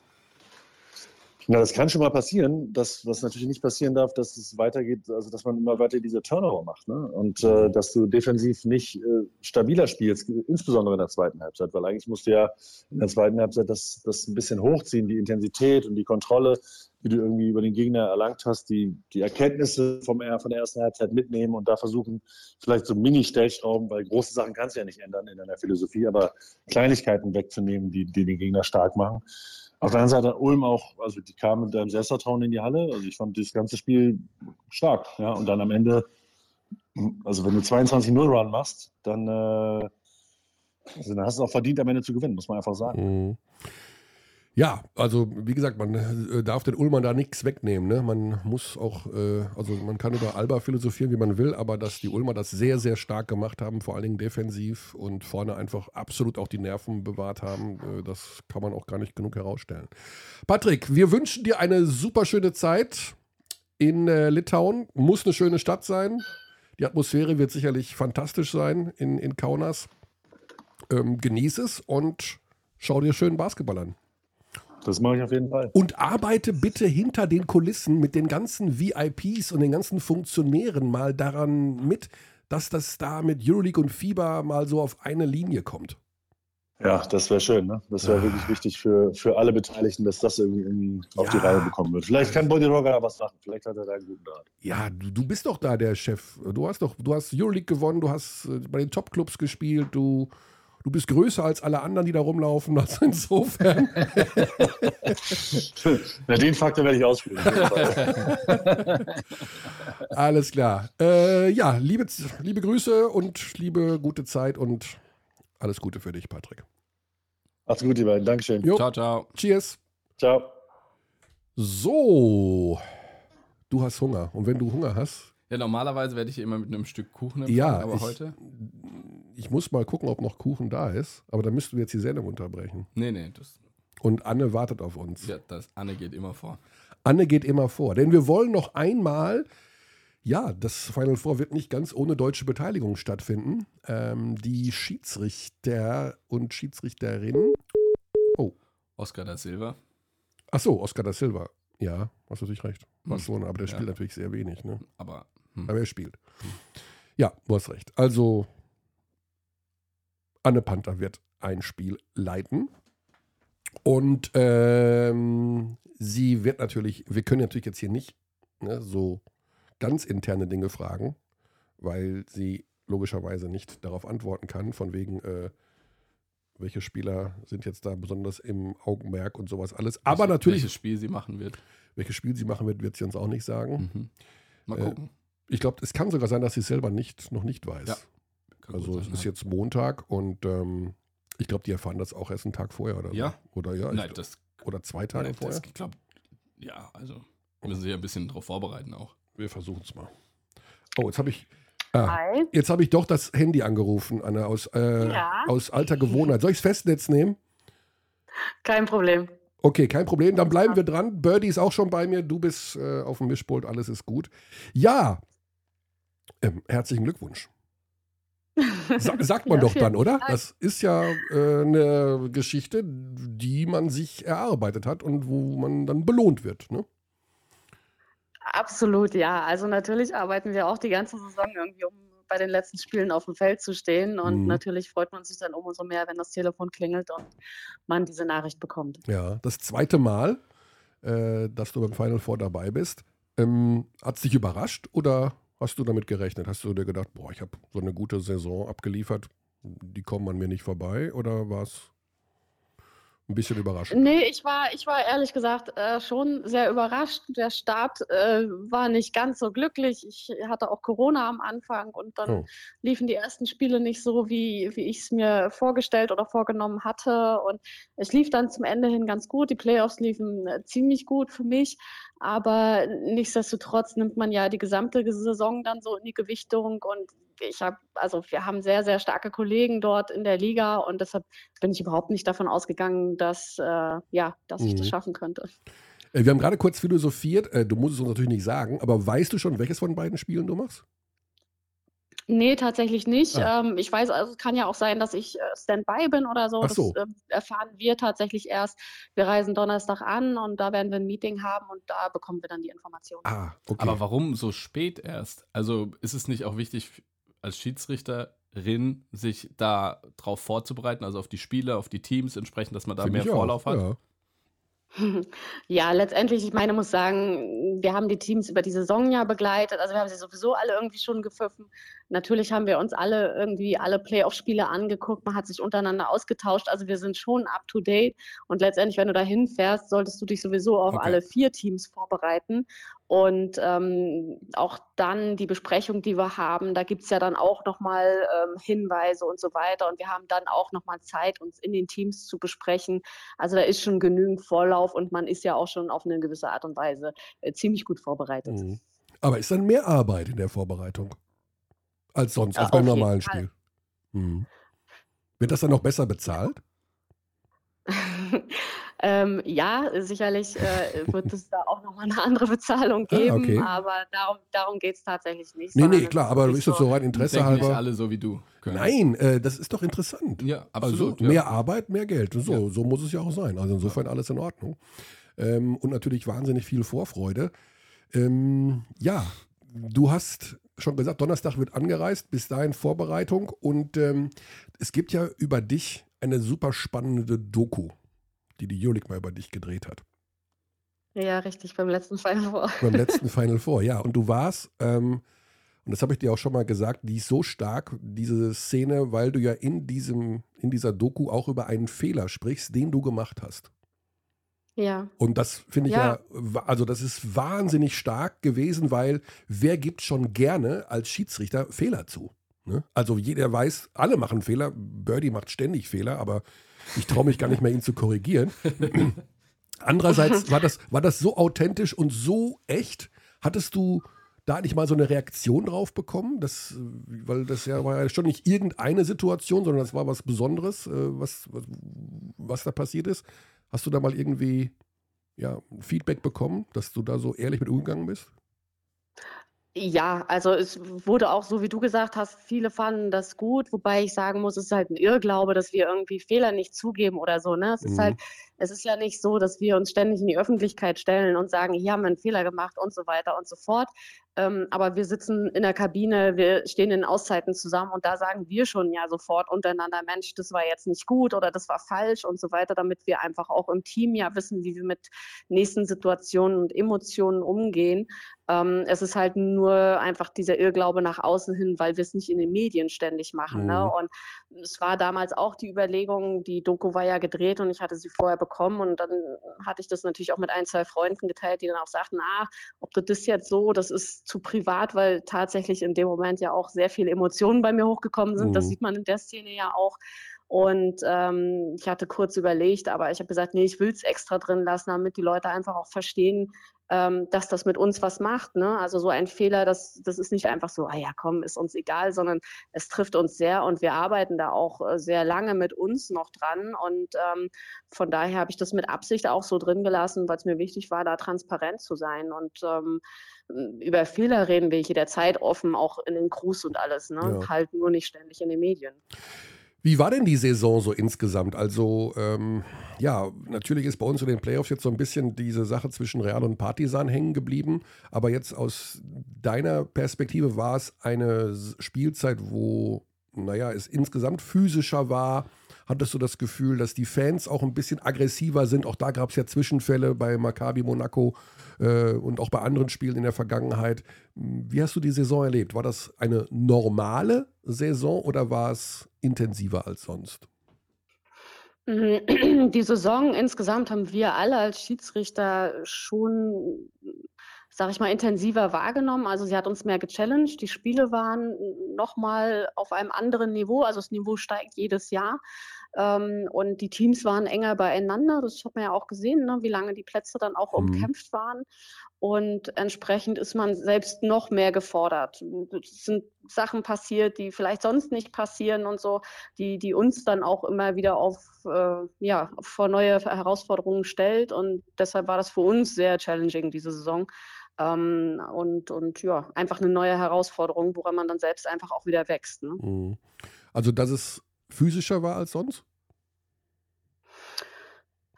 Na, das kann schon mal passieren. Das, was natürlich nicht passieren darf, dass es weitergeht, also dass man immer weiter diese Turnover macht. Ne? Und äh, dass du defensiv nicht äh, stabiler spielst, insbesondere in der zweiten Halbzeit, weil eigentlich musst du ja in der zweiten Halbzeit das, das ein bisschen hochziehen, die Intensität und die Kontrolle, die du irgendwie über den Gegner erlangt hast, die, die Erkenntnisse vom, von der ersten Halbzeit mitnehmen und da versuchen, vielleicht so Mini-Stellschrauben, weil große Sachen kannst du ja nicht ändern in deiner Philosophie, aber Kleinigkeiten wegzunehmen, die, die den Gegner stark machen. Auf der anderen Seite Ulm auch, also die kamen mit einem Selbstvertrauen in die Halle. Also ich fand das ganze Spiel stark. Ja, und dann am Ende, also wenn du 22-0 Run machst, dann, äh, also dann hast du es auch verdient, am Ende zu gewinnen, muss man einfach sagen. Mhm. Ja, also wie gesagt, man äh, darf den Ullmann da nichts wegnehmen. Ne? Man muss auch, äh, also man kann über Alba philosophieren, wie man will, aber dass die Ulmer das sehr, sehr stark gemacht haben, vor allen Dingen defensiv und vorne einfach absolut auch die Nerven bewahrt haben, äh, das kann man auch gar nicht genug herausstellen. Patrick, wir wünschen dir eine super schöne Zeit in äh, Litauen. Muss eine schöne Stadt sein. Die Atmosphäre wird sicherlich fantastisch sein in, in Kaunas. Ähm, genieß es und schau dir schön Basketball an. Das mache ich auf jeden Fall. Und arbeite bitte hinter den Kulissen mit den ganzen VIPs und den ganzen Funktionären mal daran mit, dass das da mit Euroleague und FIBA mal so auf eine Linie kommt. Ja, das wäre schön. Ne? Das wäre Ah. wirklich wichtig für, für alle Beteiligten, dass das irgendwie, irgendwie auf die Ja. Reihe bekommen wird. Vielleicht kann Body Rocker da was machen. Vielleicht hat er da einen guten Rat. Ja, du, du bist doch da der Chef. Du hast doch, du hast Euroleague gewonnen, du hast äh, bei den Top-Clubs gespielt, du, Du bist größer als alle anderen, die da rumlaufen. *laughs* Also insofern. Na, den Faktor werde ich ausführen. *laughs* Alles klar. Äh, ja, liebe, liebe Grüße und liebe gute Zeit und alles Gute für dich, Patrick. Macht's gut, ihr beiden. Dankeschön. Jo. Ciao, ciao. Cheers. Ciao. So. Du hast Hunger. Und wenn du Hunger hast, Ja, normalerweise werde ich immer mit einem Stück Kuchen empfangen, Ja, aber ich- heute? ich muss mal gucken, ob noch Kuchen da ist. Aber dann müssten wir jetzt die Sendung unterbrechen. Nee, nee, das, Und Anne wartet auf uns. ja, das Anne geht immer vor. Anne geht immer vor. Denn wir wollen noch einmal, ja, das Final Four wird nicht ganz ohne deutsche Beteiligung stattfinden. Ähm, die Schiedsrichter und Schiedsrichterinnen. Oscar da Silva. Ach so, Oscar da Silva. Ja, hast du natürlich recht. Hm. Barcelona, aber der Ja. spielt natürlich sehr wenig. Ne? Aber hm. Aber er spielt. Ja, du hast recht. Also, Anne Panther wird ein Spiel leiten. Und ähm, sie wird natürlich, wir können natürlich jetzt hier nicht ne, so ganz interne Dinge fragen, weil sie logischerweise nicht darauf antworten kann, von wegen, äh, welche Spieler sind jetzt da besonders im Augenmerk und sowas alles. Aber Welche- natürlich, Welches Spiel sie machen wird. welches Spiel sie machen wird, wird sie uns auch nicht sagen. Mhm. Mal Äh, gucken. Ich glaube, es kann sogar sein, dass sie es selber nicht, noch nicht weiß. Ja, also es ist jetzt Montag und ähm, ich glaube, die erfahren das auch erst einen Tag vorher oder so. Ja. Oder ja, Nein, ich, das, oder zwei Tage nein, vorher. das ich glaube, ja, also müssen sie ja ein bisschen drauf vorbereiten auch. Wir versuchen es mal. Oh, jetzt habe ich, ah, Hi. jetzt habe ich doch das Handy angerufen, Anna, aus, äh, Ja. aus alter Gewohnheit. Soll ich das Festnetz nehmen? Kein Problem. Okay, kein Problem. Dann bleiben wir dran. Birdie ist auch schon bei mir. Du bist äh, auf dem Mischpult. Alles ist gut. Ja. Ähm, herzlichen Glückwunsch. *laughs* Sa sagt man Ja, doch dann, oder? Dank. Das ist ja äh, eine Geschichte, die man sich erarbeitet hat und wo man dann belohnt wird. Ne? Absolut, ja. Also natürlich arbeiten wir auch die ganze Saison irgendwie, um bei den letzten Spielen auf dem Feld zu stehen. Und Mhm. natürlich freut man sich dann umso mehr, wenn das Telefon klingelt und man diese Nachricht bekommt. Ja, das zweite Mal, äh, dass du beim Final Four dabei bist. Ähm, hat es dich überrascht oder hast du damit gerechnet? Hast du dir gedacht, boah, ich habe so eine gute Saison abgeliefert, die kommen an mir nicht vorbei? Oder war es ein bisschen überraschend? Nee, ich war, ich war ehrlich gesagt äh, schon sehr überrascht. Der Start äh, war nicht ganz so glücklich. Ich hatte auch Corona am Anfang und dann Oh. liefen die ersten Spiele nicht so, wie, wie ich es mir vorgestellt oder vorgenommen hatte. Und es lief dann zum Ende hin ganz gut. Die Playoffs liefen äh, ziemlich gut für mich. Aber nichtsdestotrotz nimmt man ja die gesamte Saison dann so in die Gewichtung und ich habe, also wir haben sehr, sehr starke Kollegen dort in der Liga und deshalb bin ich überhaupt nicht davon ausgegangen, dass, äh, ja, dass ich das Mhm. schaffen könnte. Äh, wir haben gerade kurz philosophiert. Äh, du musst es uns natürlich nicht sagen, aber weißt du schon, welches von beiden Spielen du machst? Nee, tatsächlich nicht. Ah. Ähm, ich weiß, also es kann ja auch sein, dass ich äh, Standby bin oder so. Ach so. Das äh, erfahren wir tatsächlich erst. Wir reisen Donnerstag an und da werden wir ein Meeting haben und da bekommen wir dann die Informationen. Ah, okay. Aber warum so spät erst? Also ist es nicht auch wichtig als Schiedsrichterin, sich da drauf vorzubereiten, also auf die Spiele, auf die Teams entsprechend, dass man da Find mehr ich auch, Vorlauf hat? Ja. *laughs* Ja, letztendlich, ich meine, muss sagen, wir haben die Teams über die Saison ja begleitet. Also wir haben sie sowieso alle irgendwie schon gepfiffen. Natürlich haben wir uns alle irgendwie alle Playoff-Spiele angeguckt. Man hat sich untereinander ausgetauscht. Also wir sind schon up to date. Und letztendlich, wenn du da hinfährst, solltest du dich sowieso auf Okay. alle vier Teams vorbereiten. Und ähm, auch dann die Besprechung, die wir haben, da gibt's ja dann auch nochmal ähm, Hinweise und so weiter. Und wir haben dann auch nochmal Zeit, uns in den Teams zu besprechen. Also da ist schon genügend Vorlauf und man ist ja auch schon auf eine gewisse Art und Weise äh, ziemlich gut vorbereitet. Mhm. Aber ist dann mehr Arbeit in der Vorbereitung als sonst, Ja, als beim normalen. Spiel? Mhm. Wird das dann noch besser bezahlt? *laughs* *laughs* ähm, ja, sicherlich äh, wird es da auch nochmal eine andere Bezahlung Ah, geben, okay. aber darum, darum geht es tatsächlich nicht. Nee, nee, klar, aber ist das so rein Interesse Denken nicht halber? alle so wie du. können. Nein, äh, das ist doch interessant. Ja, Also absolut. ja. mehr Arbeit, mehr Geld. So, Ja. so muss es ja auch sein. Also insofern alles in Ordnung. Ähm, und natürlich wahnsinnig viel Vorfreude. Ähm, ja, du hast schon gesagt, Donnerstag wird angereist, bis dahin Vorbereitung. Und ähm, es gibt ja über dich eine super spannende Doku, die die Jolik mal über dich gedreht hat. Ja, richtig, beim letzten Final Four. Beim letzten *laughs* Final Four, ja. Und du warst ähm, und das habe ich dir auch schon mal gesagt, die ist so stark, diese Szene, weil du ja in, diesem, in dieser Doku auch über einen Fehler sprichst, den du gemacht hast. Ja. Und das finde ich ja. Ja. also das ist wahnsinnig stark gewesen, weil wer gibt schon gerne als Schiedsrichter Fehler zu? Ne? Also jeder weiß, alle machen Fehler. Birdie macht ständig Fehler, aber ich traue mich gar nicht mehr, ihn zu korrigieren. Andererseits war das, war das so authentisch und so echt. Hattest du da nicht mal so eine Reaktion drauf bekommen? Das, weil das ja war ja schon nicht irgendeine Situation, sondern das war was Besonderes, äh, was, was, was da passiert ist. Hast du da mal irgendwie ja, Feedback bekommen, dass du da so ehrlich mit umgegangen bist? Ja, also es wurde auch so, wie du gesagt hast, viele fanden das gut, wobei ich sagen muss, es ist halt ein Irrglaube, dass wir irgendwie Fehler nicht zugeben oder so, ne? Es ist Mhm. halt, es ist ja nicht so, dass wir uns ständig in die Öffentlichkeit stellen und sagen, hier haben wir einen Fehler gemacht und so weiter und so fort. Ähm, aber wir sitzen in der Kabine, wir stehen in Auszeiten zusammen und da sagen wir schon ja sofort untereinander, Mensch, das war jetzt nicht gut oder das war falsch und so weiter, damit wir einfach auch im Team ja wissen, wie wir mit nächsten Situationen und Emotionen umgehen. Ähm, es ist halt nur einfach dieser Irrglaube nach außen hin, weil wir es nicht in den Medien ständig machen. Ne? Mhm. Und es war damals auch die Überlegung, die Doku war ja gedreht und ich hatte sie vorher bekommen und dann hatte ich das natürlich auch mit ein, zwei Freunden geteilt, die dann auch sagten, ah, ob du das jetzt so, das ist zu privat, weil tatsächlich in dem Moment ja auch sehr viele Emotionen bei mir hochgekommen sind. Das Mhm. sieht man in der Szene ja auch. Und ähm, ich hatte kurz überlegt, aber ich habe gesagt, nee, ich will es extra drin lassen, damit die Leute einfach auch verstehen, ähm, dass das mit uns was macht. Ne? Also so ein Fehler, das, das ist nicht einfach so, ah ja, komm, ist uns egal, sondern es trifft uns sehr und wir arbeiten da auch äh, sehr lange mit uns noch dran. Und ähm, von daher habe ich das mit Absicht auch so drin gelassen, weil es mir wichtig war, da transparent zu sein. Und ähm, über Fehler reden wir jederzeit offen, auch in den Crews und alles. Ne? Ja. Halt nur nicht ständig in den Medien. Wie war denn die Saison so insgesamt? Also, ähm, ja, natürlich ist bei uns in den Playoffs jetzt so ein bisschen diese Sache zwischen Real und Partisan hängen geblieben. Aber jetzt aus deiner Perspektive war es eine Spielzeit, wo, naja, es insgesamt physischer war. Hattest du das Gefühl, dass die Fans auch ein bisschen aggressiver sind? Auch da gab es ja Zwischenfälle bei Maccabi Monaco äh, und auch bei anderen Spielen in der Vergangenheit. Wie hast du die Saison erlebt? War das eine normale Saison oder war es intensiver als sonst? Mhm. *clears throat* Die Saison insgesamt haben wir alle als Schiedsrichter schon, sag ich mal, intensiver wahrgenommen. Also sie hat uns mehr gechallenged. Die Spiele waren nochmal auf einem anderen Niveau. Also das Niveau steigt jedes Jahr. Ähm, und die Teams waren enger beieinander. Das hat man ja auch gesehen, ne, wie lange die Plätze dann auch Mhm. umkämpft waren. Und entsprechend ist man selbst noch mehr gefordert. Es sind Sachen passiert, die vielleicht sonst nicht passieren und so, die, die uns dann auch immer wieder auf, äh, ja, vor neue Herausforderungen stellt. Und deshalb war das für uns sehr challenging, diese Saison. Ähm, und, und ja, einfach eine neue Herausforderung, woran man dann selbst einfach auch wieder wächst. Ne? Mhm. Also, dass es physischer war als sonst?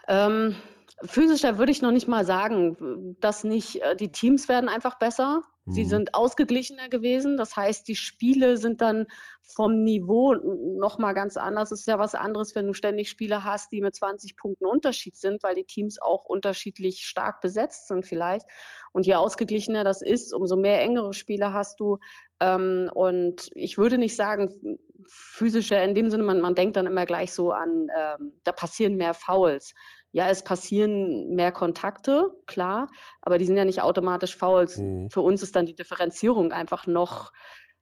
Ähm, physischer würde ich noch nicht mal sagen, dass nicht, äh, die Teams werden einfach besser. Sie Mhm. sind ausgeglichener gewesen. Das heißt, die Spiele sind dann vom Niveau nochmal ganz anders. Es ist ja was anderes, wenn du ständig Spiele hast, die mit 20 Punkten Unterschied sind, weil die Teams auch unterschiedlich stark besetzt sind vielleicht. Und je ausgeglichener das ist, umso mehr engere Spiele hast du. Ähm, und ich würde nicht sagen, physischer in dem Sinne, man, man denkt dann immer gleich so an, ähm, da passieren mehr Fouls. Ja, es passieren mehr Kontakte, klar, aber die sind ja nicht automatisch Fouls. Mhm. Für uns ist dann die Differenzierung einfach noch,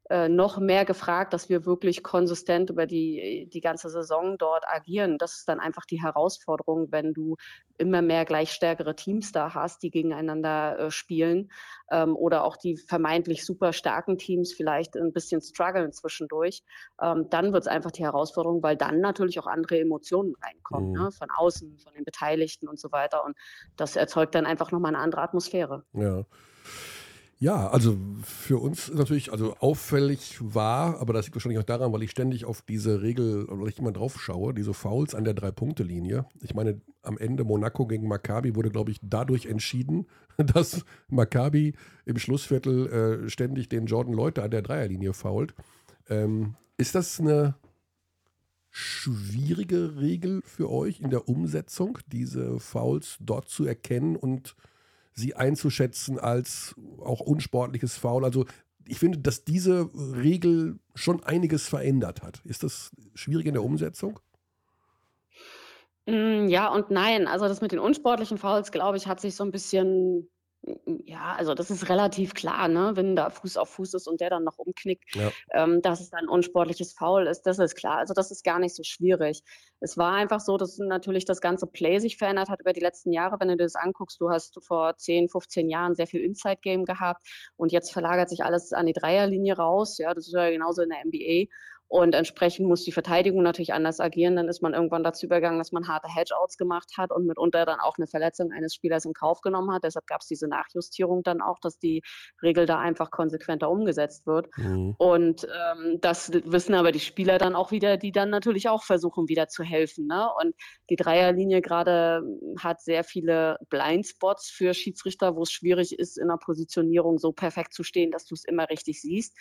äh, noch mehr gefragt, dass wir wirklich konsistent über die, die ganze Saison dort agieren. Das ist dann einfach die Herausforderung, wenn du immer mehr gleich stärkere Teams da hast, die gegeneinander äh, spielen ähm, oder auch die vermeintlich super starken Teams vielleicht ein bisschen strugglen zwischendurch. Ähm, dann wird es einfach die Herausforderung, weil dann natürlich auch andere Emotionen reinkommen, Mhm. ne? von außen, von den Beteiligten und so weiter. Und das erzeugt dann einfach nochmal eine andere Atmosphäre. Ja. Ja, also für uns natürlich, also auffällig war, aber das liegt wahrscheinlich auch daran, weil ich ständig auf diese Regel, weil ich immer drauf schaue, diese Fouls an der Drei-Punkte-Linie. Ich meine, am Ende Monaco gegen Maccabi wurde, glaube ich, dadurch entschieden, *laughs* dass Maccabi im Schlussviertel äh, ständig den Jordan Leute an der Dreierlinie fault. Ähm, ist das eine schwierige Regel für euch in der Umsetzung, diese Fouls dort zu erkennen und sie einzuschätzen als auch unsportliches Foul. Also ich finde, dass diese Regel schon einiges verändert hat. Ist das schwierig in der Umsetzung? Mm, ja und nein. Also das mit den unsportlichen Fouls, glaube ich, hat sich so ein bisschen ja, also das ist relativ klar, ne? wenn da Fuß auf Fuß ist und der dann noch umknickt, ja. ähm, dass es dann unsportliches Foul ist, das ist klar. Also das ist gar nicht so schwierig. Es war einfach so, dass natürlich das ganze Play sich verändert hat über die letzten Jahre. Wenn du dir das anguckst, du hast vor 10, 15 Jahren sehr viel Inside-Game gehabt und jetzt verlagert sich alles an die Dreierlinie raus. Ja, das ist ja genauso in der NBA. Und entsprechend muss die Verteidigung natürlich anders agieren. Dann ist man irgendwann dazu übergegangen, dass man harte Hedgeouts gemacht hat und mitunter dann auch eine Verletzung eines Spielers in Kauf genommen hat. Deshalb gab es diese Nachjustierung dann auch, dass die Regel da einfach konsequenter umgesetzt wird. Mhm. Und ähm, das wissen aber die Spieler dann auch wieder, die dann natürlich auch versuchen, wieder zu helfen. Ne? Und die Dreierlinie gerade hat sehr viele Blindspots für Schiedsrichter, wo es schwierig ist, in der Positionierung so perfekt zu stehen, dass du es immer richtig siehst.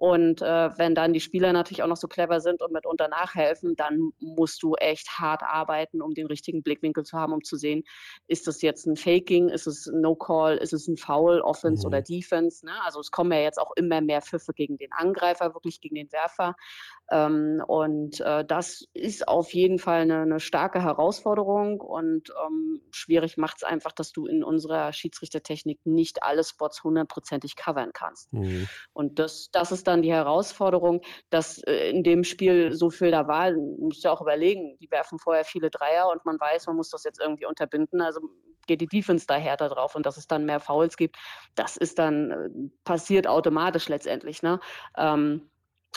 Und äh, wenn dann die Spieler natürlich auch noch so clever sind und mitunter nachhelfen, dann musst du echt hart arbeiten, um den richtigen Blickwinkel zu haben, um zu sehen, ist das jetzt ein Faking, ist es ein No-Call, ist es ein Foul, Offense mhm. oder Defense. Ne? Also es kommen ja jetzt auch immer mehr Pfiffe gegen den Angreifer, wirklich gegen den Werfer. Ähm, und äh, das ist auf jeden Fall eine, eine starke Herausforderung und ähm, schwierig macht es einfach, dass du in unserer Schiedsrichtertechnik nicht alle Spots hundertprozentig covern kannst. Mhm. Und das, das ist dann die Herausforderung, dass äh, in dem Spiel so viel da war, musst du auch überlegen, die werfen vorher viele Dreier und man weiß, man muss das jetzt irgendwie unterbinden. Also geht die Defense da härter drauf und dass es dann mehr Fouls gibt, das ist dann äh, passiert automatisch letztendlich. Ne? Ähm,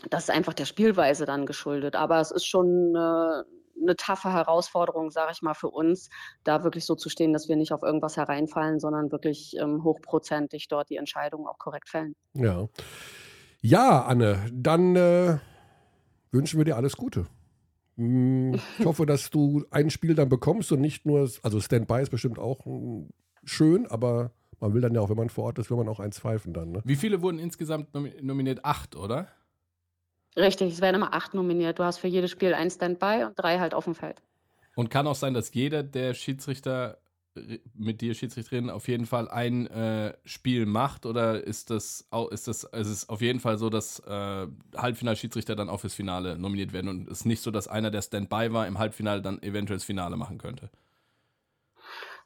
das ist einfach der Spielweise dann geschuldet. Aber es ist schon eine, eine taffe Herausforderung, sage ich mal, für uns, da wirklich so zu stehen, dass wir nicht auf irgendwas hereinfallen, sondern wirklich ähm, hochprozentig dort die Entscheidungen auch korrekt fällen. Ja. Ja, Anne, dann äh, wünschen wir dir alles Gute. Hm, ich hoffe, dass du ein Spiel dann bekommst und nicht nur, also Standby ist bestimmt auch hm, schön, aber man will dann ja auch, wenn man vor Ort ist, will man auch eins pfeifen dann. Ne? Wie viele wurden insgesamt nominiert? Acht, oder? Richtig, es werden immer acht nominiert. Du hast für jedes Spiel ein Standby und drei halt auf dem Feld. Und kann auch sein, dass jeder der Schiedsrichter mit dir Schiedsrichterin auf jeden Fall ein äh, Spiel macht oder ist das ist das ist auf jeden Fall so, dass äh, Halbfinalschiedsrichter dann auch fürs Finale nominiert werden und es ist nicht so, dass einer, der Standby war, im Halbfinale dann eventuell das Finale machen könnte?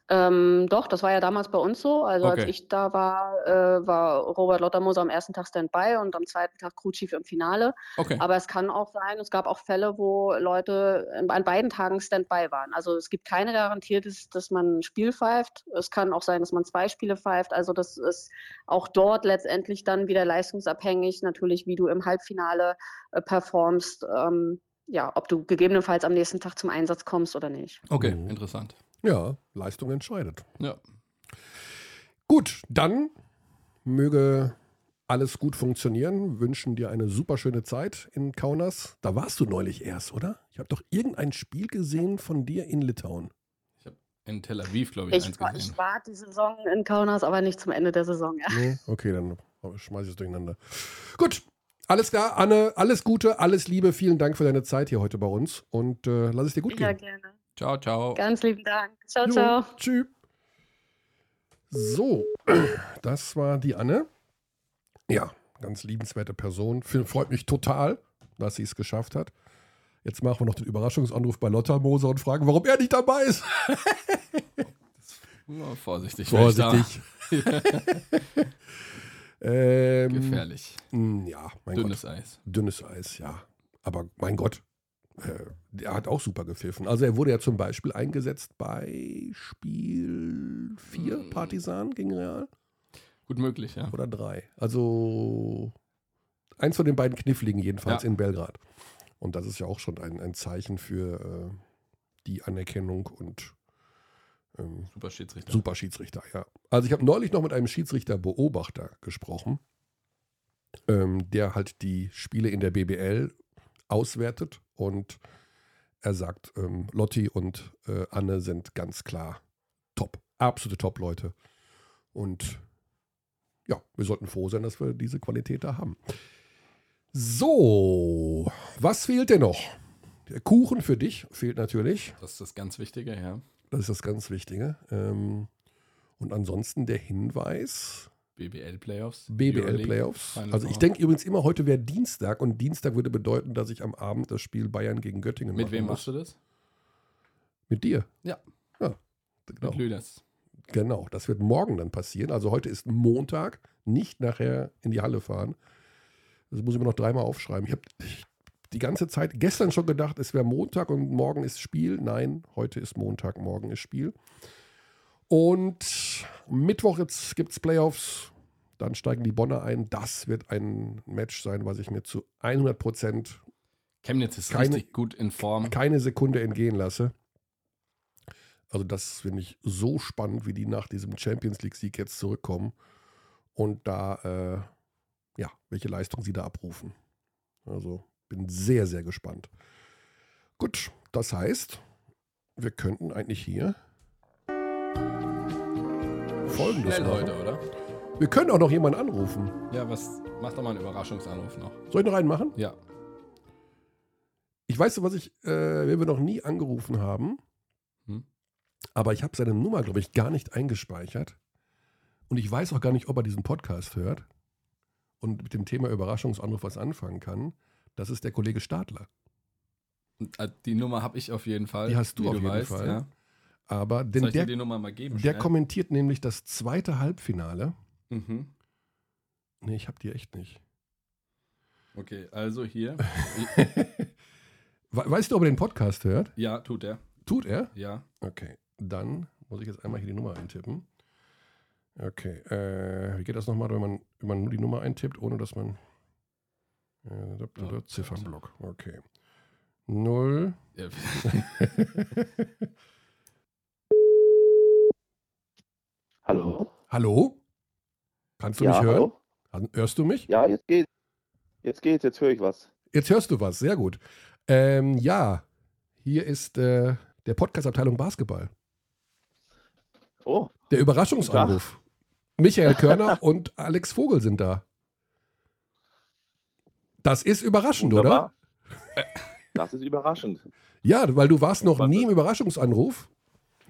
Ähm, doch, das war ja damals bei uns so. Also okay. als ich da war, äh, war Robert Lottermoser am ersten Tag Standby und am zweiten Tag Crew Chief im Finale. Okay. Aber es kann auch sein, es gab auch Fälle, wo Leute an beiden Tagen Standby waren. Also es gibt keine Garantie, dass, dass man ein Spiel pfeift. Es kann auch sein, dass man zwei Spiele pfeift. Also das ist auch dort letztendlich dann wieder leistungsabhängig, natürlich, wie du im Halbfinale äh, performst. Ähm, ja, ob du gegebenenfalls am nächsten Tag zum Einsatz kommst oder nicht. Okay, mhm. interessant. Ja, Leistung entscheidet. Ja. Gut, dann möge alles gut funktionieren. Wünschen dir eine super schöne Zeit in Kaunas. Da warst du neulich erst, oder? Ich habe doch irgendein Spiel gesehen von dir in Litauen. Ich habe in Tel Aviv, glaube ich, ich, eins gesehen. Ich war die Saison in Kaunas, aber nicht zum Ende der Saison. Ja. Nee? Okay, dann schmeiße ich es durcheinander. Gut, alles klar, Anne, alles Gute, alles Liebe. Vielen Dank für deine Zeit hier heute bei uns und äh, lass es dir gut gehen. Ja, gerne. Ciao, ciao. Ganz lieben Dank. Ciao, jo, ciao. Tschüss. So, *clears throat* das war die Anne. Ja, ganz liebenswerte Person. Freut mich total, dass sie es geschafft hat. Jetzt machen wir noch den Überraschungsanruf bei Lotta Moser und fragen, warum er nicht dabei ist. *laughs* oh, vorsichtig. Vorsichtig. *laughs* ähm, Gefährlich. Hm, ja, mein Dünnes Gott. Eis. Dünnes Eis, ja. Aber mein Gott, der hat auch super gepfiffen. Also er wurde ja zum Beispiel eingesetzt bei Spiel 4 hm. Partisan gegen Real. Gut möglich, ja. Oder 3. Also eins von den beiden Kniffligen jedenfalls ja. in Belgrad. Und das ist ja auch schon ein, ein Zeichen für äh, die Anerkennung und ähm, Super Schiedsrichter. Super Schiedsrichter, ja. Also ich habe neulich noch mit einem Schiedsrichter-Beobachter gesprochen, ähm, der halt die Spiele in der BBL auswertet und er sagt, ähm, Lotti und äh, Anne sind ganz klar top. Absolute Top-Leute. Und ja, wir sollten froh sein, dass wir diese Qualität da haben. So, was fehlt denn noch? Der Kuchen für dich fehlt natürlich. Das ist das ganz Wichtige, ja. Das ist das ganz Wichtige. Ähm, und ansonsten der Hinweis, BBL Playoffs. BBL Playoffs. Also ich denke übrigens immer, heute wäre Dienstag und Dienstag würde bedeuten, dass ich am Abend das Spiel Bayern gegen Göttingen Mit machen wem muss. machst du das? Mit dir. Ja. Ja, genau. Mit Lüders. Genau, das wird morgen dann passieren. Also heute ist Montag, nicht nachher in die Halle fahren. Das muss ich mir noch dreimal aufschreiben. Ich habe die ganze Zeit gestern schon gedacht, es wäre Montag und morgen ist Spiel. Nein, heute ist Montag, morgen ist Spiel. Und Mittwoch gibt es Playoffs. Dann steigen die Bonner ein. Das wird ein Match sein, was ich mir zu 100 Prozent Chemnitz ist Keine- richtig gut in Form. keine Sekunde entgehen lasse. Also das finde ich so spannend, wie die nach diesem Champions League-Sieg jetzt zurückkommen und da, äh, ja, welche Leistung sie da abrufen. Also bin sehr, sehr gespannt. Gut, das heißt, wir könnten eigentlich hier Folgendes machen. heute, oder? Wir können auch noch jemanden anrufen. Ja, was? Mach doch mal einen Überraschungsanruf noch. Soll ich noch einen machen? Ja. Ich weiß, was ich, äh, wen wir noch nie angerufen haben, Hm? aber ich habe seine Nummer, glaube ich, gar nicht eingespeichert. Und ich weiß auch gar nicht, ob er diesen Podcast hört und mit dem Thema Überraschungsanruf was anfangen kann. Das ist der Kollege Stadler. Äh, Die Nummer habe ich auf jeden Fall. Die hast du auf jeden weißt, Fall. Ja. Aber denn Soll ich dir der, die Nummer mal geben? der schnell? kommentiert nämlich das zweite Halbfinale. Mhm. Nee, ich habe die echt nicht. Okay, also hier. *laughs* We- Weißt du, ob er den Podcast hört? ja, tut er. Tut er? Ja. Okay, dann muss ich jetzt einmal hier die Nummer eintippen. Okay, äh, wie geht das nochmal, wenn man, wenn man nur die Nummer eintippt, ohne dass man. Äh, da- da- da- Ziffernblock, okay. Null. ja. *laughs* *laughs* Hallo? Hallo? Kannst du ja, mich hören? hallo? Hörst du mich? Ja, jetzt geht's. Jetzt geht's, jetzt höre ich was. Jetzt hörst du was, sehr gut. Ähm, ja, hier ist äh, der Podcast-Abteilung Basketball. Oh, Der Überraschungsanruf. Michael Körner *laughs* und Alex Vogel sind da. Das ist überraschend, oder? wunderbar. Das ist überraschend. Ja, weil du warst noch Was nie im Überraschungsanruf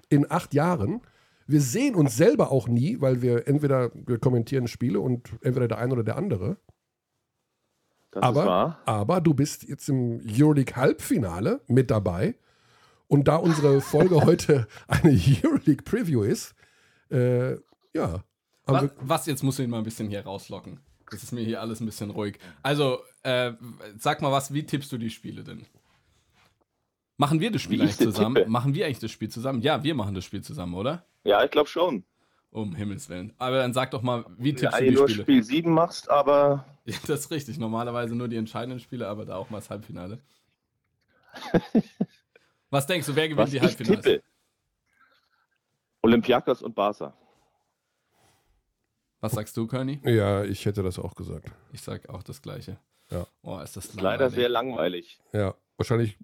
in acht Jahren. Wir sehen uns selber auch nie, weil wir entweder wir kommentieren Spiele und entweder der eine oder der andere. Das Aber, ist wahr. aber du bist jetzt im Euroleague Halbfinale mit dabei. Und da unsere Folge *laughs* heute eine Euroleague Preview ist, äh, ja. Was, was, jetzt musst du ihn mal ein bisschen hier rauslocken. Das ist mir hier alles ein bisschen ruhig. Also, äh, sag mal was, wie tippst du die Spiele denn? Machen wir das Spiel eigentlich zusammen? tippe? Machen wir eigentlich das Spiel zusammen? Ja, wir machen das Spiel zusammen, oder? Ja, ich glaube schon. Um Himmels Willen. Aber dann sag doch mal, wie Ja, tippst du eigentlich die nur Spiele? Spiel 7 machst, aber *laughs* Ja, das ist richtig. Normalerweise nur die entscheidenden Spiele, aber da auch mal das Halbfinale. *laughs* Was denkst du, wer gewinnt was die ich Halbfinale? tippe. Olympiakos und Barca. Was sagst du, Körny? ja, ich hätte das auch gesagt. Ich sag auch das Gleiche. Ja. Oh, ist das Leider langweilig. sehr langweilig. Ja, wahrscheinlich,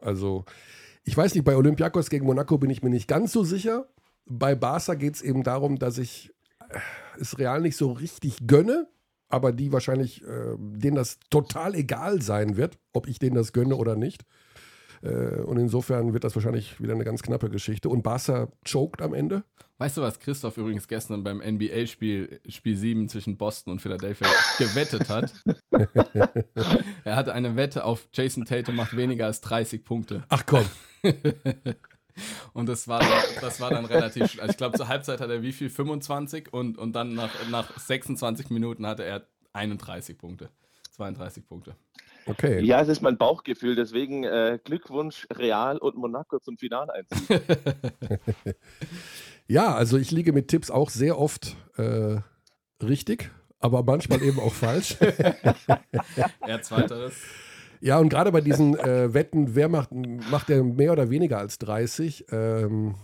also, ich weiß nicht, bei Olympiakos gegen Monaco bin ich mir nicht ganz so sicher. Bei Barca geht es eben darum, dass ich äh, es Real nicht so richtig gönne, aber die wahrscheinlich, äh, denen das total egal sein wird, ob ich denen das gönne oder nicht. Äh, und insofern wird das wahrscheinlich wieder eine ganz knappe Geschichte. Und Barca choked am Ende. Weißt du, was Christoph übrigens gestern beim NBA-Spiel, Spiel 7 zwischen Boston und Philadelphia *laughs* gewettet hat? *laughs* er hatte eine Wette auf Jason Tatum macht weniger als 30 Punkte. Ach komm, *laughs* Und das war, dann- das war dann relativ, sch- also ich glaube zur Halbzeit hat er wie viel? 25 und, und dann nach, nach 26 Minuten hatte er 31 Punkte. 32 Punkte. okay. Ja, es ist mein Bauchgefühl, deswegen äh, Glückwunsch Real und Monaco zum Finaleinzug. *laughs* Ja, also ich liege mit Tipps auch sehr oft äh, richtig, aber manchmal eben auch falsch. *laughs* Er zweiteres. Ja, und gerade bei diesen äh, Wetten, wer macht, macht der mehr oder weniger als 30, ähm,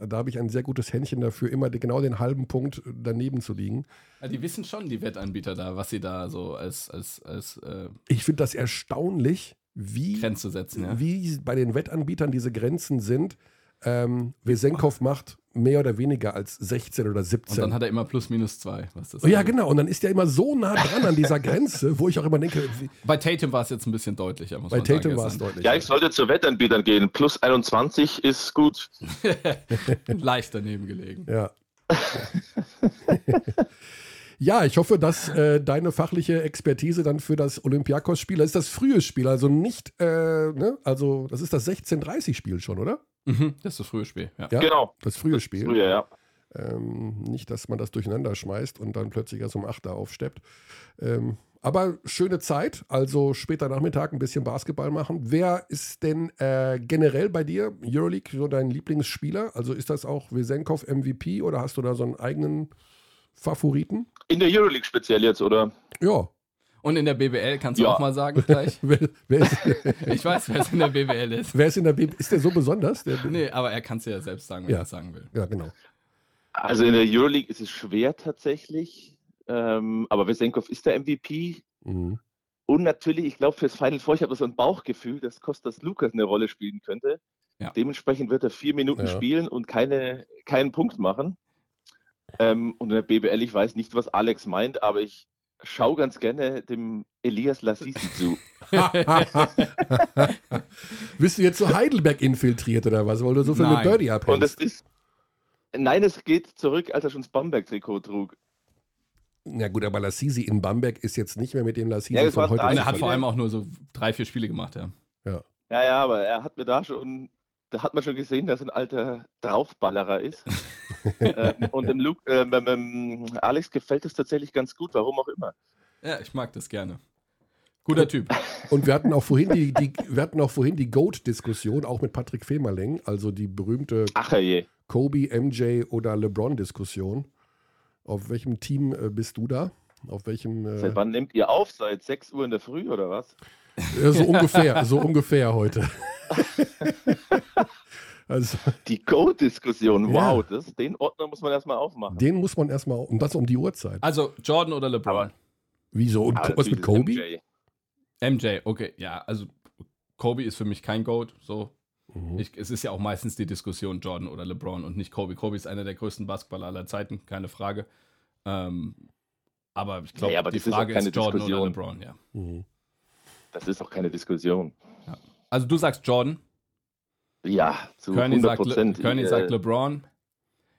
da habe ich ein sehr gutes Händchen dafür, immer genau den halben Punkt daneben zu liegen. Ja, die wissen schon, die Wettanbieter da, was sie da so als, als, als äh, Ich finde das erstaunlich, wie, setzen. Ja? wie bei den Wettanbietern diese Grenzen sind. Ähm, Wesenkov macht mehr oder weniger als 16 oder Und 17. dann hat er immer plus minus zwei. Was das Oh ja, genau. Und dann ist er immer so nah dran an dieser Grenze, wo ich auch immer denke, wie, Bei Tatum war es jetzt ein bisschen deutlicher, muss bei man Tatum war es deutlich. ja, ich sollte zu Wettanbietern gehen. Plus 21 ist gut. *laughs* Leicht daneben gelegen. Ja. Ja, ich hoffe, dass äh, deine fachliche Expertise dann für das Olympiakos-Spiel, das ist das frühe Spiel, also nicht, äh, ne? also das ist das 16:30-Spiel schon, oder? Mhm, das ist das frühe Spiel, ja. Ja, Genau. das frühe Spiel. Früher, ja. Ähm, nicht, dass man das durcheinander schmeißt und dann plötzlich erst um 8 da aufsteppt. Ähm, aber schöne Zeit, also später Nachmittag ein bisschen Basketball machen. Wer ist denn äh, generell bei dir, Euroleague, so dein Lieblingsspieler? Also ist das auch Wesenkov MVP oder hast du da so einen eigenen Favoriten? In der Euroleague speziell jetzt, oder? Ja. Und in der BBL kannst du Ja. auch mal sagen gleich. *laughs* Wer, wer, ist, Ich weiß, wer es in der BBL ist. wer ist in der B Ist der so besonders? Der, Nee, aber er kann es ja selbst sagen, wenn Ja. er es sagen will. Ja, genau. Also in der Euroleague ist es schwer tatsächlich. Ähm, aber Wesenkov ist der MVP. Mhm. Und natürlich, ich glaube, fürs Final Four, ich habe so ein Bauchgefühl, dass Kostas Lukas eine Rolle spielen könnte. Ja. Dementsprechend wird er vier Minuten Ja. spielen und keine, keinen Punkt machen. Ähm, und in der BBL, ich weiß nicht, was Alex meint, aber ich schaue ganz gerne dem Elias Lassisi zu. *laughs* Bist du jetzt so Heidelberg infiltriert oder was, weil du so viele Nein. Birdie Und es abhältst? ist. Nein, es geht zurück, als er schon das Bamberg-Trikot trug. Na gut, aber Lassisi in Bamberg ist jetzt nicht mehr mit dem Lassisi Ja, das von heute. Und er hat vor allem auch nur so drei, vier Spiele gemacht, ja. Ja, ja, aber er hat mir da schon, da hat man schon gesehen, dass er ein alter Draufballerer ist. *laughs* ähm, und dem Luke, ähm, ähm, Alex gefällt es tatsächlich ganz gut, warum auch immer. Ja, ich mag das gerne. Guter Typ. *laughs* Und wir hatten auch vorhin die, die, wir hatten auch vorhin die GOAT-Diskussion, auch mit Patrick Femerling, also die berühmte Ach je. Kobe, MJ oder LeBron-Diskussion. Auf welchem Team äh, bist du da? Auf welchem? Äh, Seit wann nehmt ihr auf? Seit 6 Uhr in der Früh oder was? äh, so ungefähr, so ungefähr heute. *laughs* *laughs* also, Die Go-Diskussion, Ja. wow, das, den Ordner muss man erstmal aufmachen. den muss man erstmal, und das um die Uhrzeit. Also Jordan oder LeBron? Aber- Wieso? Und Aber was mit Kobe? MJ. MJ, okay, ja, also Kobe ist für mich kein Goat, so. Mhm. Ich, es ist ja auch meistens die Diskussion Jordan oder LeBron und nicht Kobe. Kobe ist einer der größten Basketballer aller Zeiten, keine Frage. Ähm, aber ich glaube, aber die das ist auch Frage keine ist Jordan oder Diskussion. LeBron, ja. Mhm. Das ist doch keine Diskussion. Also du sagst Jordan, Ja, zu Kearney 100 sagt, Le Prozent. Kearney sagt LeBron.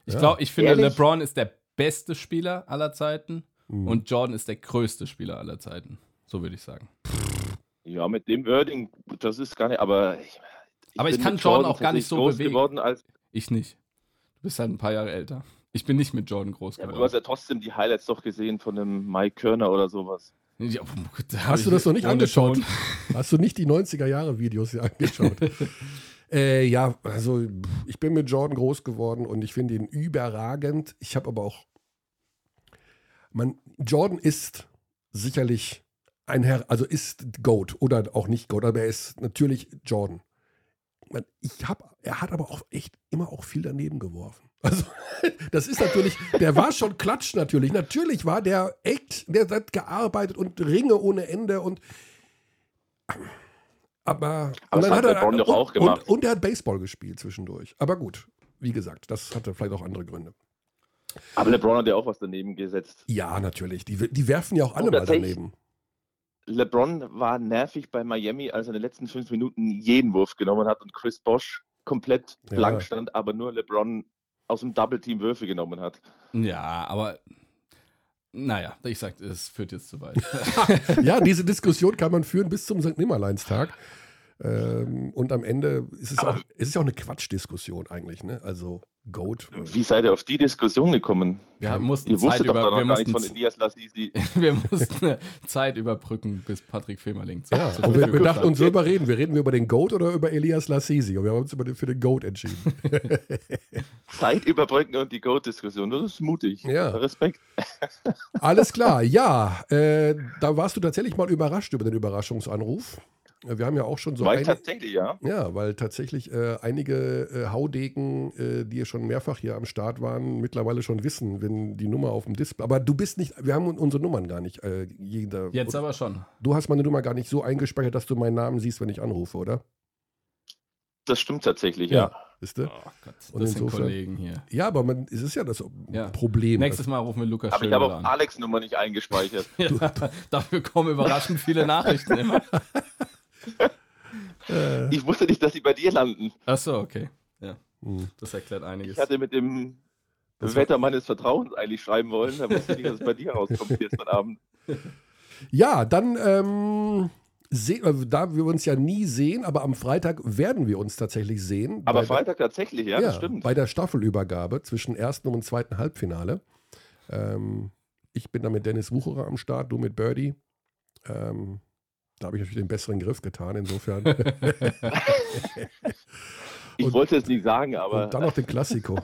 Ich Ja. glaube, ich finde, Ehrlich? LeBron ist der beste Spieler aller Zeiten Mhm. und Jordan ist der größte Spieler aller Zeiten. So würde ich sagen. Ja, mit dem Wording, das ist gar nicht, aber ich, Aber ich kann mit Jordan auch gar nicht so groß bewegen. geworden als Ich nicht. Du bist halt ein paar Jahre älter. Ich bin nicht mit Jordan groß Ja, aber geworden. du hast ja trotzdem die Highlights doch gesehen von dem Mike Körner oder sowas. Ja, hab Hast du das noch nicht angeschaut? Hast du nicht die 90er-Jahre-Videos hier angeschaut? *laughs* äh, ja, also ich bin mit Jordan groß geworden und ich finde ihn überragend. Ich habe aber auch. Man, Jordan ist sicherlich ein Herr, also ist Goat oder auch nicht Goat, aber er ist natürlich Jordan. Man, ich hab, er hat aber auch echt immer auch viel daneben geworfen. Also, *laughs* das ist natürlich, der war schon Klatsch natürlich. Natürlich war der echt, der hat gearbeitet und Ringe ohne Ende und aber, Aber das hat LeBron doch und, auch gemacht. Und, und er hat Baseball gespielt zwischendurch. Aber gut, wie gesagt, das hatte vielleicht auch andere Gründe. Aber LeBron hat ja auch was daneben gesetzt. Ja, natürlich. Die, die werfen ja auch alle Und mal daneben. LeBron war nervig bei Miami, als er in den letzten fünf Minuten jeden Wurf genommen hat und Chris Bosch komplett Ja. blank stand, aber nur LeBron aus dem Double Team Würfe genommen hat. Ja, aber naja, ich sag, es führt jetzt zu weit. *laughs* Ja, diese Diskussion kann man führen bis zum St. Nimmerleinstag. Ähm, und am Ende ist es, auch, es ist ja auch eine Quatschdiskussion eigentlich. Ne? Also Goat. Wie seid ihr auf die Diskussion gekommen? Wir mussten Ihr Zeit über, wir nichts von mussten, Elias Lassisi. *laughs* wir mussten Zeit überbrücken, bis Patrick Femerling zu, Ja, und wir, dachten stand. uns selber reden. Wir reden wir über den Goat oder über Elias Lassisi. Und wir haben uns über den, für den Goat entschieden. *laughs* Zeit überbrücken und die Goat-Diskussion. Das ist mutig. Ja. Respekt. Alles klar, ja. Äh, da warst du tatsächlich mal überrascht über den Überraschungsanruf. Wir haben ja auch schon so War ich ein, tatsächlich, ja. Ja, weil tatsächlich äh, einige äh, Haudegen, äh, die schon mehrfach hier am Start waren, mittlerweile schon wissen, wenn die Nummer auf dem Display. Aber du bist nicht, wir haben unsere Nummern gar nicht. Äh, jeder, Jetzt aber schon. Du hast meine Nummer gar nicht so eingespeichert, dass du meinen Namen siehst, wenn ich anrufe, oder? Das stimmt tatsächlich, ja. Wisst ihr? Oh Gott, Und das sind insofern- Kollegen hier. Ja, aber man, es ist ja das Ja. Problem. Nächstes Mal rufen wir Lukas Aber ich habe auch an. Alex Nummer nicht eingespeichert. *laughs* Ja, dafür kommen überraschend viele Nachrichten immer. *laughs* *laughs* äh, Ich wusste nicht, dass sie bei dir landen. Achso, okay. Ja, hm. das erklärt einiges. Ich hatte mit dem Das Wetter meines Vertrauens eigentlich schreiben wollen. Da wusste ich nicht, dass es bei dir rauskommt gestern Abend. *laughs* Ja, dann, ähm, seh, äh, da wir uns ja nie sehen, aber am Freitag werden wir uns tatsächlich sehen. Aber Bei der- Freitag tatsächlich, ja, das stimmt. Bei der Staffelübergabe zwischen ersten und zweiten Halbfinale. Ähm, ich bin da mit Dennis Wucherer am Start, du mit Birdie. Ähm, da habe ich natürlich den besseren Griff getan, insofern. *laughs* Ich und- wollte es nicht sagen, aber und dann noch den Klassiko.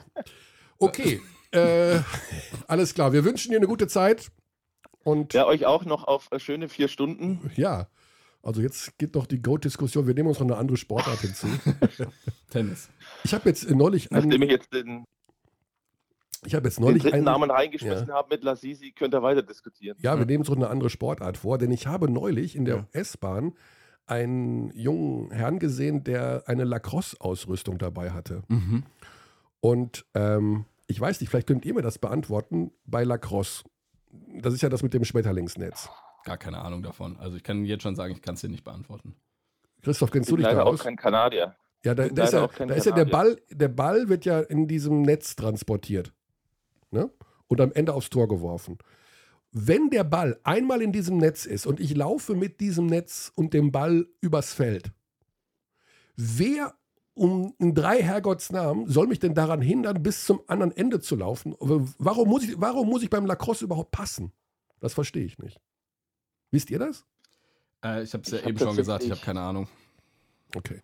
Okay, äh, alles klar. Wir wünschen dir eine gute Zeit. Und ja, euch auch noch auf äh, schöne vier Stunden. ja, also jetzt geht noch die Goat-Diskussion. Wir nehmen uns noch eine andere Sportart hinzu. *laughs* Tennis. Ich habe jetzt neulich Nachdem einen, ich jetzt den, ich habe jetzt den neulich dritten einen, Namen reingeschmissen habe mit Lasisi, könnt ihr weiter diskutieren. Ja, wir nehmen so eine andere Sportart vor, denn ich habe neulich in der Ja. S-Bahn einen jungen Herrn gesehen, der eine Lacrosse-Ausrüstung dabei hatte. Mhm. Und ähm, ich weiß nicht, vielleicht könnt ihr mir das beantworten bei Lacrosse. Das ist ja das mit dem Schmetterlingsnetz. Gar keine Ahnung davon. Also ich kann jetzt schon sagen, ich kann es dir nicht beantworten. Christoph, kennst du dich da leider auch aus? kein Kanadier. Ja, da, bin da ist, ja, da ist ja der. Ball, der Ball wird ja in diesem Netz transportiert. Ne? Und am Ende aufs Tor geworfen. Wenn der Ball einmal in diesem Netz ist und ich laufe mit diesem Netz und dem Ball übers Feld, wer um in drei Herrgottsnamen soll mich denn daran hindern, bis zum anderen Ende zu laufen? Warum muss ich, warum muss ich beim Lacrosse überhaupt passen? Das verstehe ich nicht. Wisst ihr das? Äh, ich habe es ja Ich hab eben schon gesagt, ich habe keine Ahnung. Okay.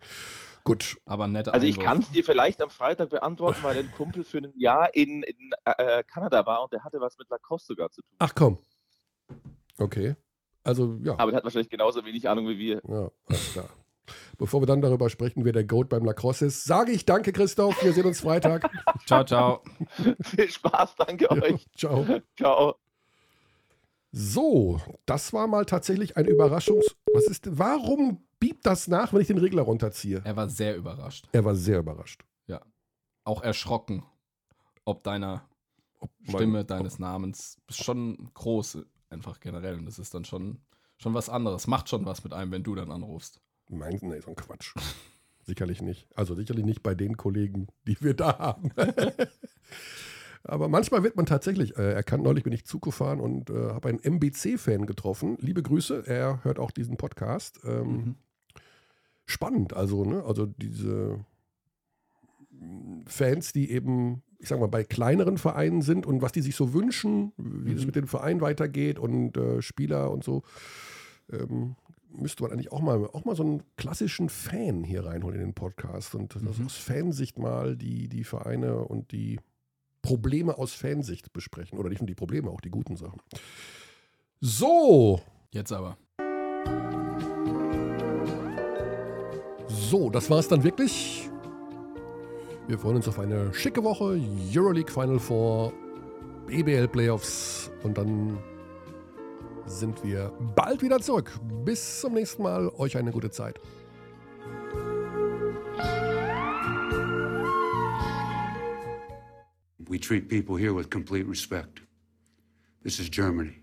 Gut. Aber netter Also ich kann es dir vielleicht am Freitag beantworten, weil ein Kumpel für ein Jahr in, in äh, Kanada war und der hatte was mit Lacoste sogar zu tun. Ach komm. Okay. Also ja. Aber der hat wahrscheinlich genauso wenig Ahnung wie wir. Ja, alles klar. Bevor wir dann darüber sprechen, wer der Goat beim Lacrosse ist, sage ich danke, Christoph. Wir sehen uns Freitag. *laughs* Ciao, ciao. Viel Spaß, danke Ja, euch. ciao. Ciao. So, das war mal tatsächlich ein Überraschungs... Was ist denn? Warum biebt das nach, wenn ich den Regler runterziehe? Er war sehr überrascht. Er war sehr überrascht. Auch erschrocken. Ob deiner Ob mein- Stimme, deines Namens. Ist schon groß, einfach generell. Und das ist dann schon, schon was anderes. Macht schon was mit einem, wenn du dann anrufst. Mein, nee, so ein Quatsch. *laughs* sicherlich nicht. Also sicherlich nicht bei den Kollegen, die wir da haben. *laughs* Aber manchmal wird man tatsächlich äh, erkannt. Neulich bin ich Zug gefahren und äh, habe einen MBC-Fan getroffen. Liebe Grüße, er hört auch diesen Podcast. Ähm, Mhm. Spannend, also, ne? Also diese Fans, die eben, ich sag mal, bei kleineren Vereinen sind und was die sich so wünschen, wie es Mhm. mit dem Verein weitergeht und äh, Spieler und so. Ähm, müsste man eigentlich auch mal, auch mal so einen klassischen Fan hier reinholen in den Podcast und Mhm. aus Fansicht mal die, die Vereine und die Probleme aus Fansicht besprechen. Oder nicht nur die Probleme, auch die guten Sachen. So, Jetzt aber. So, das war's dann wirklich. Wir freuen uns auf eine schicke Woche, Euroleague Final Four, BBL Playoffs und dann sind wir bald wieder zurück. Bis zum nächsten Mal. Euch eine gute Zeit. We treat people here with complete respect. This is Germany.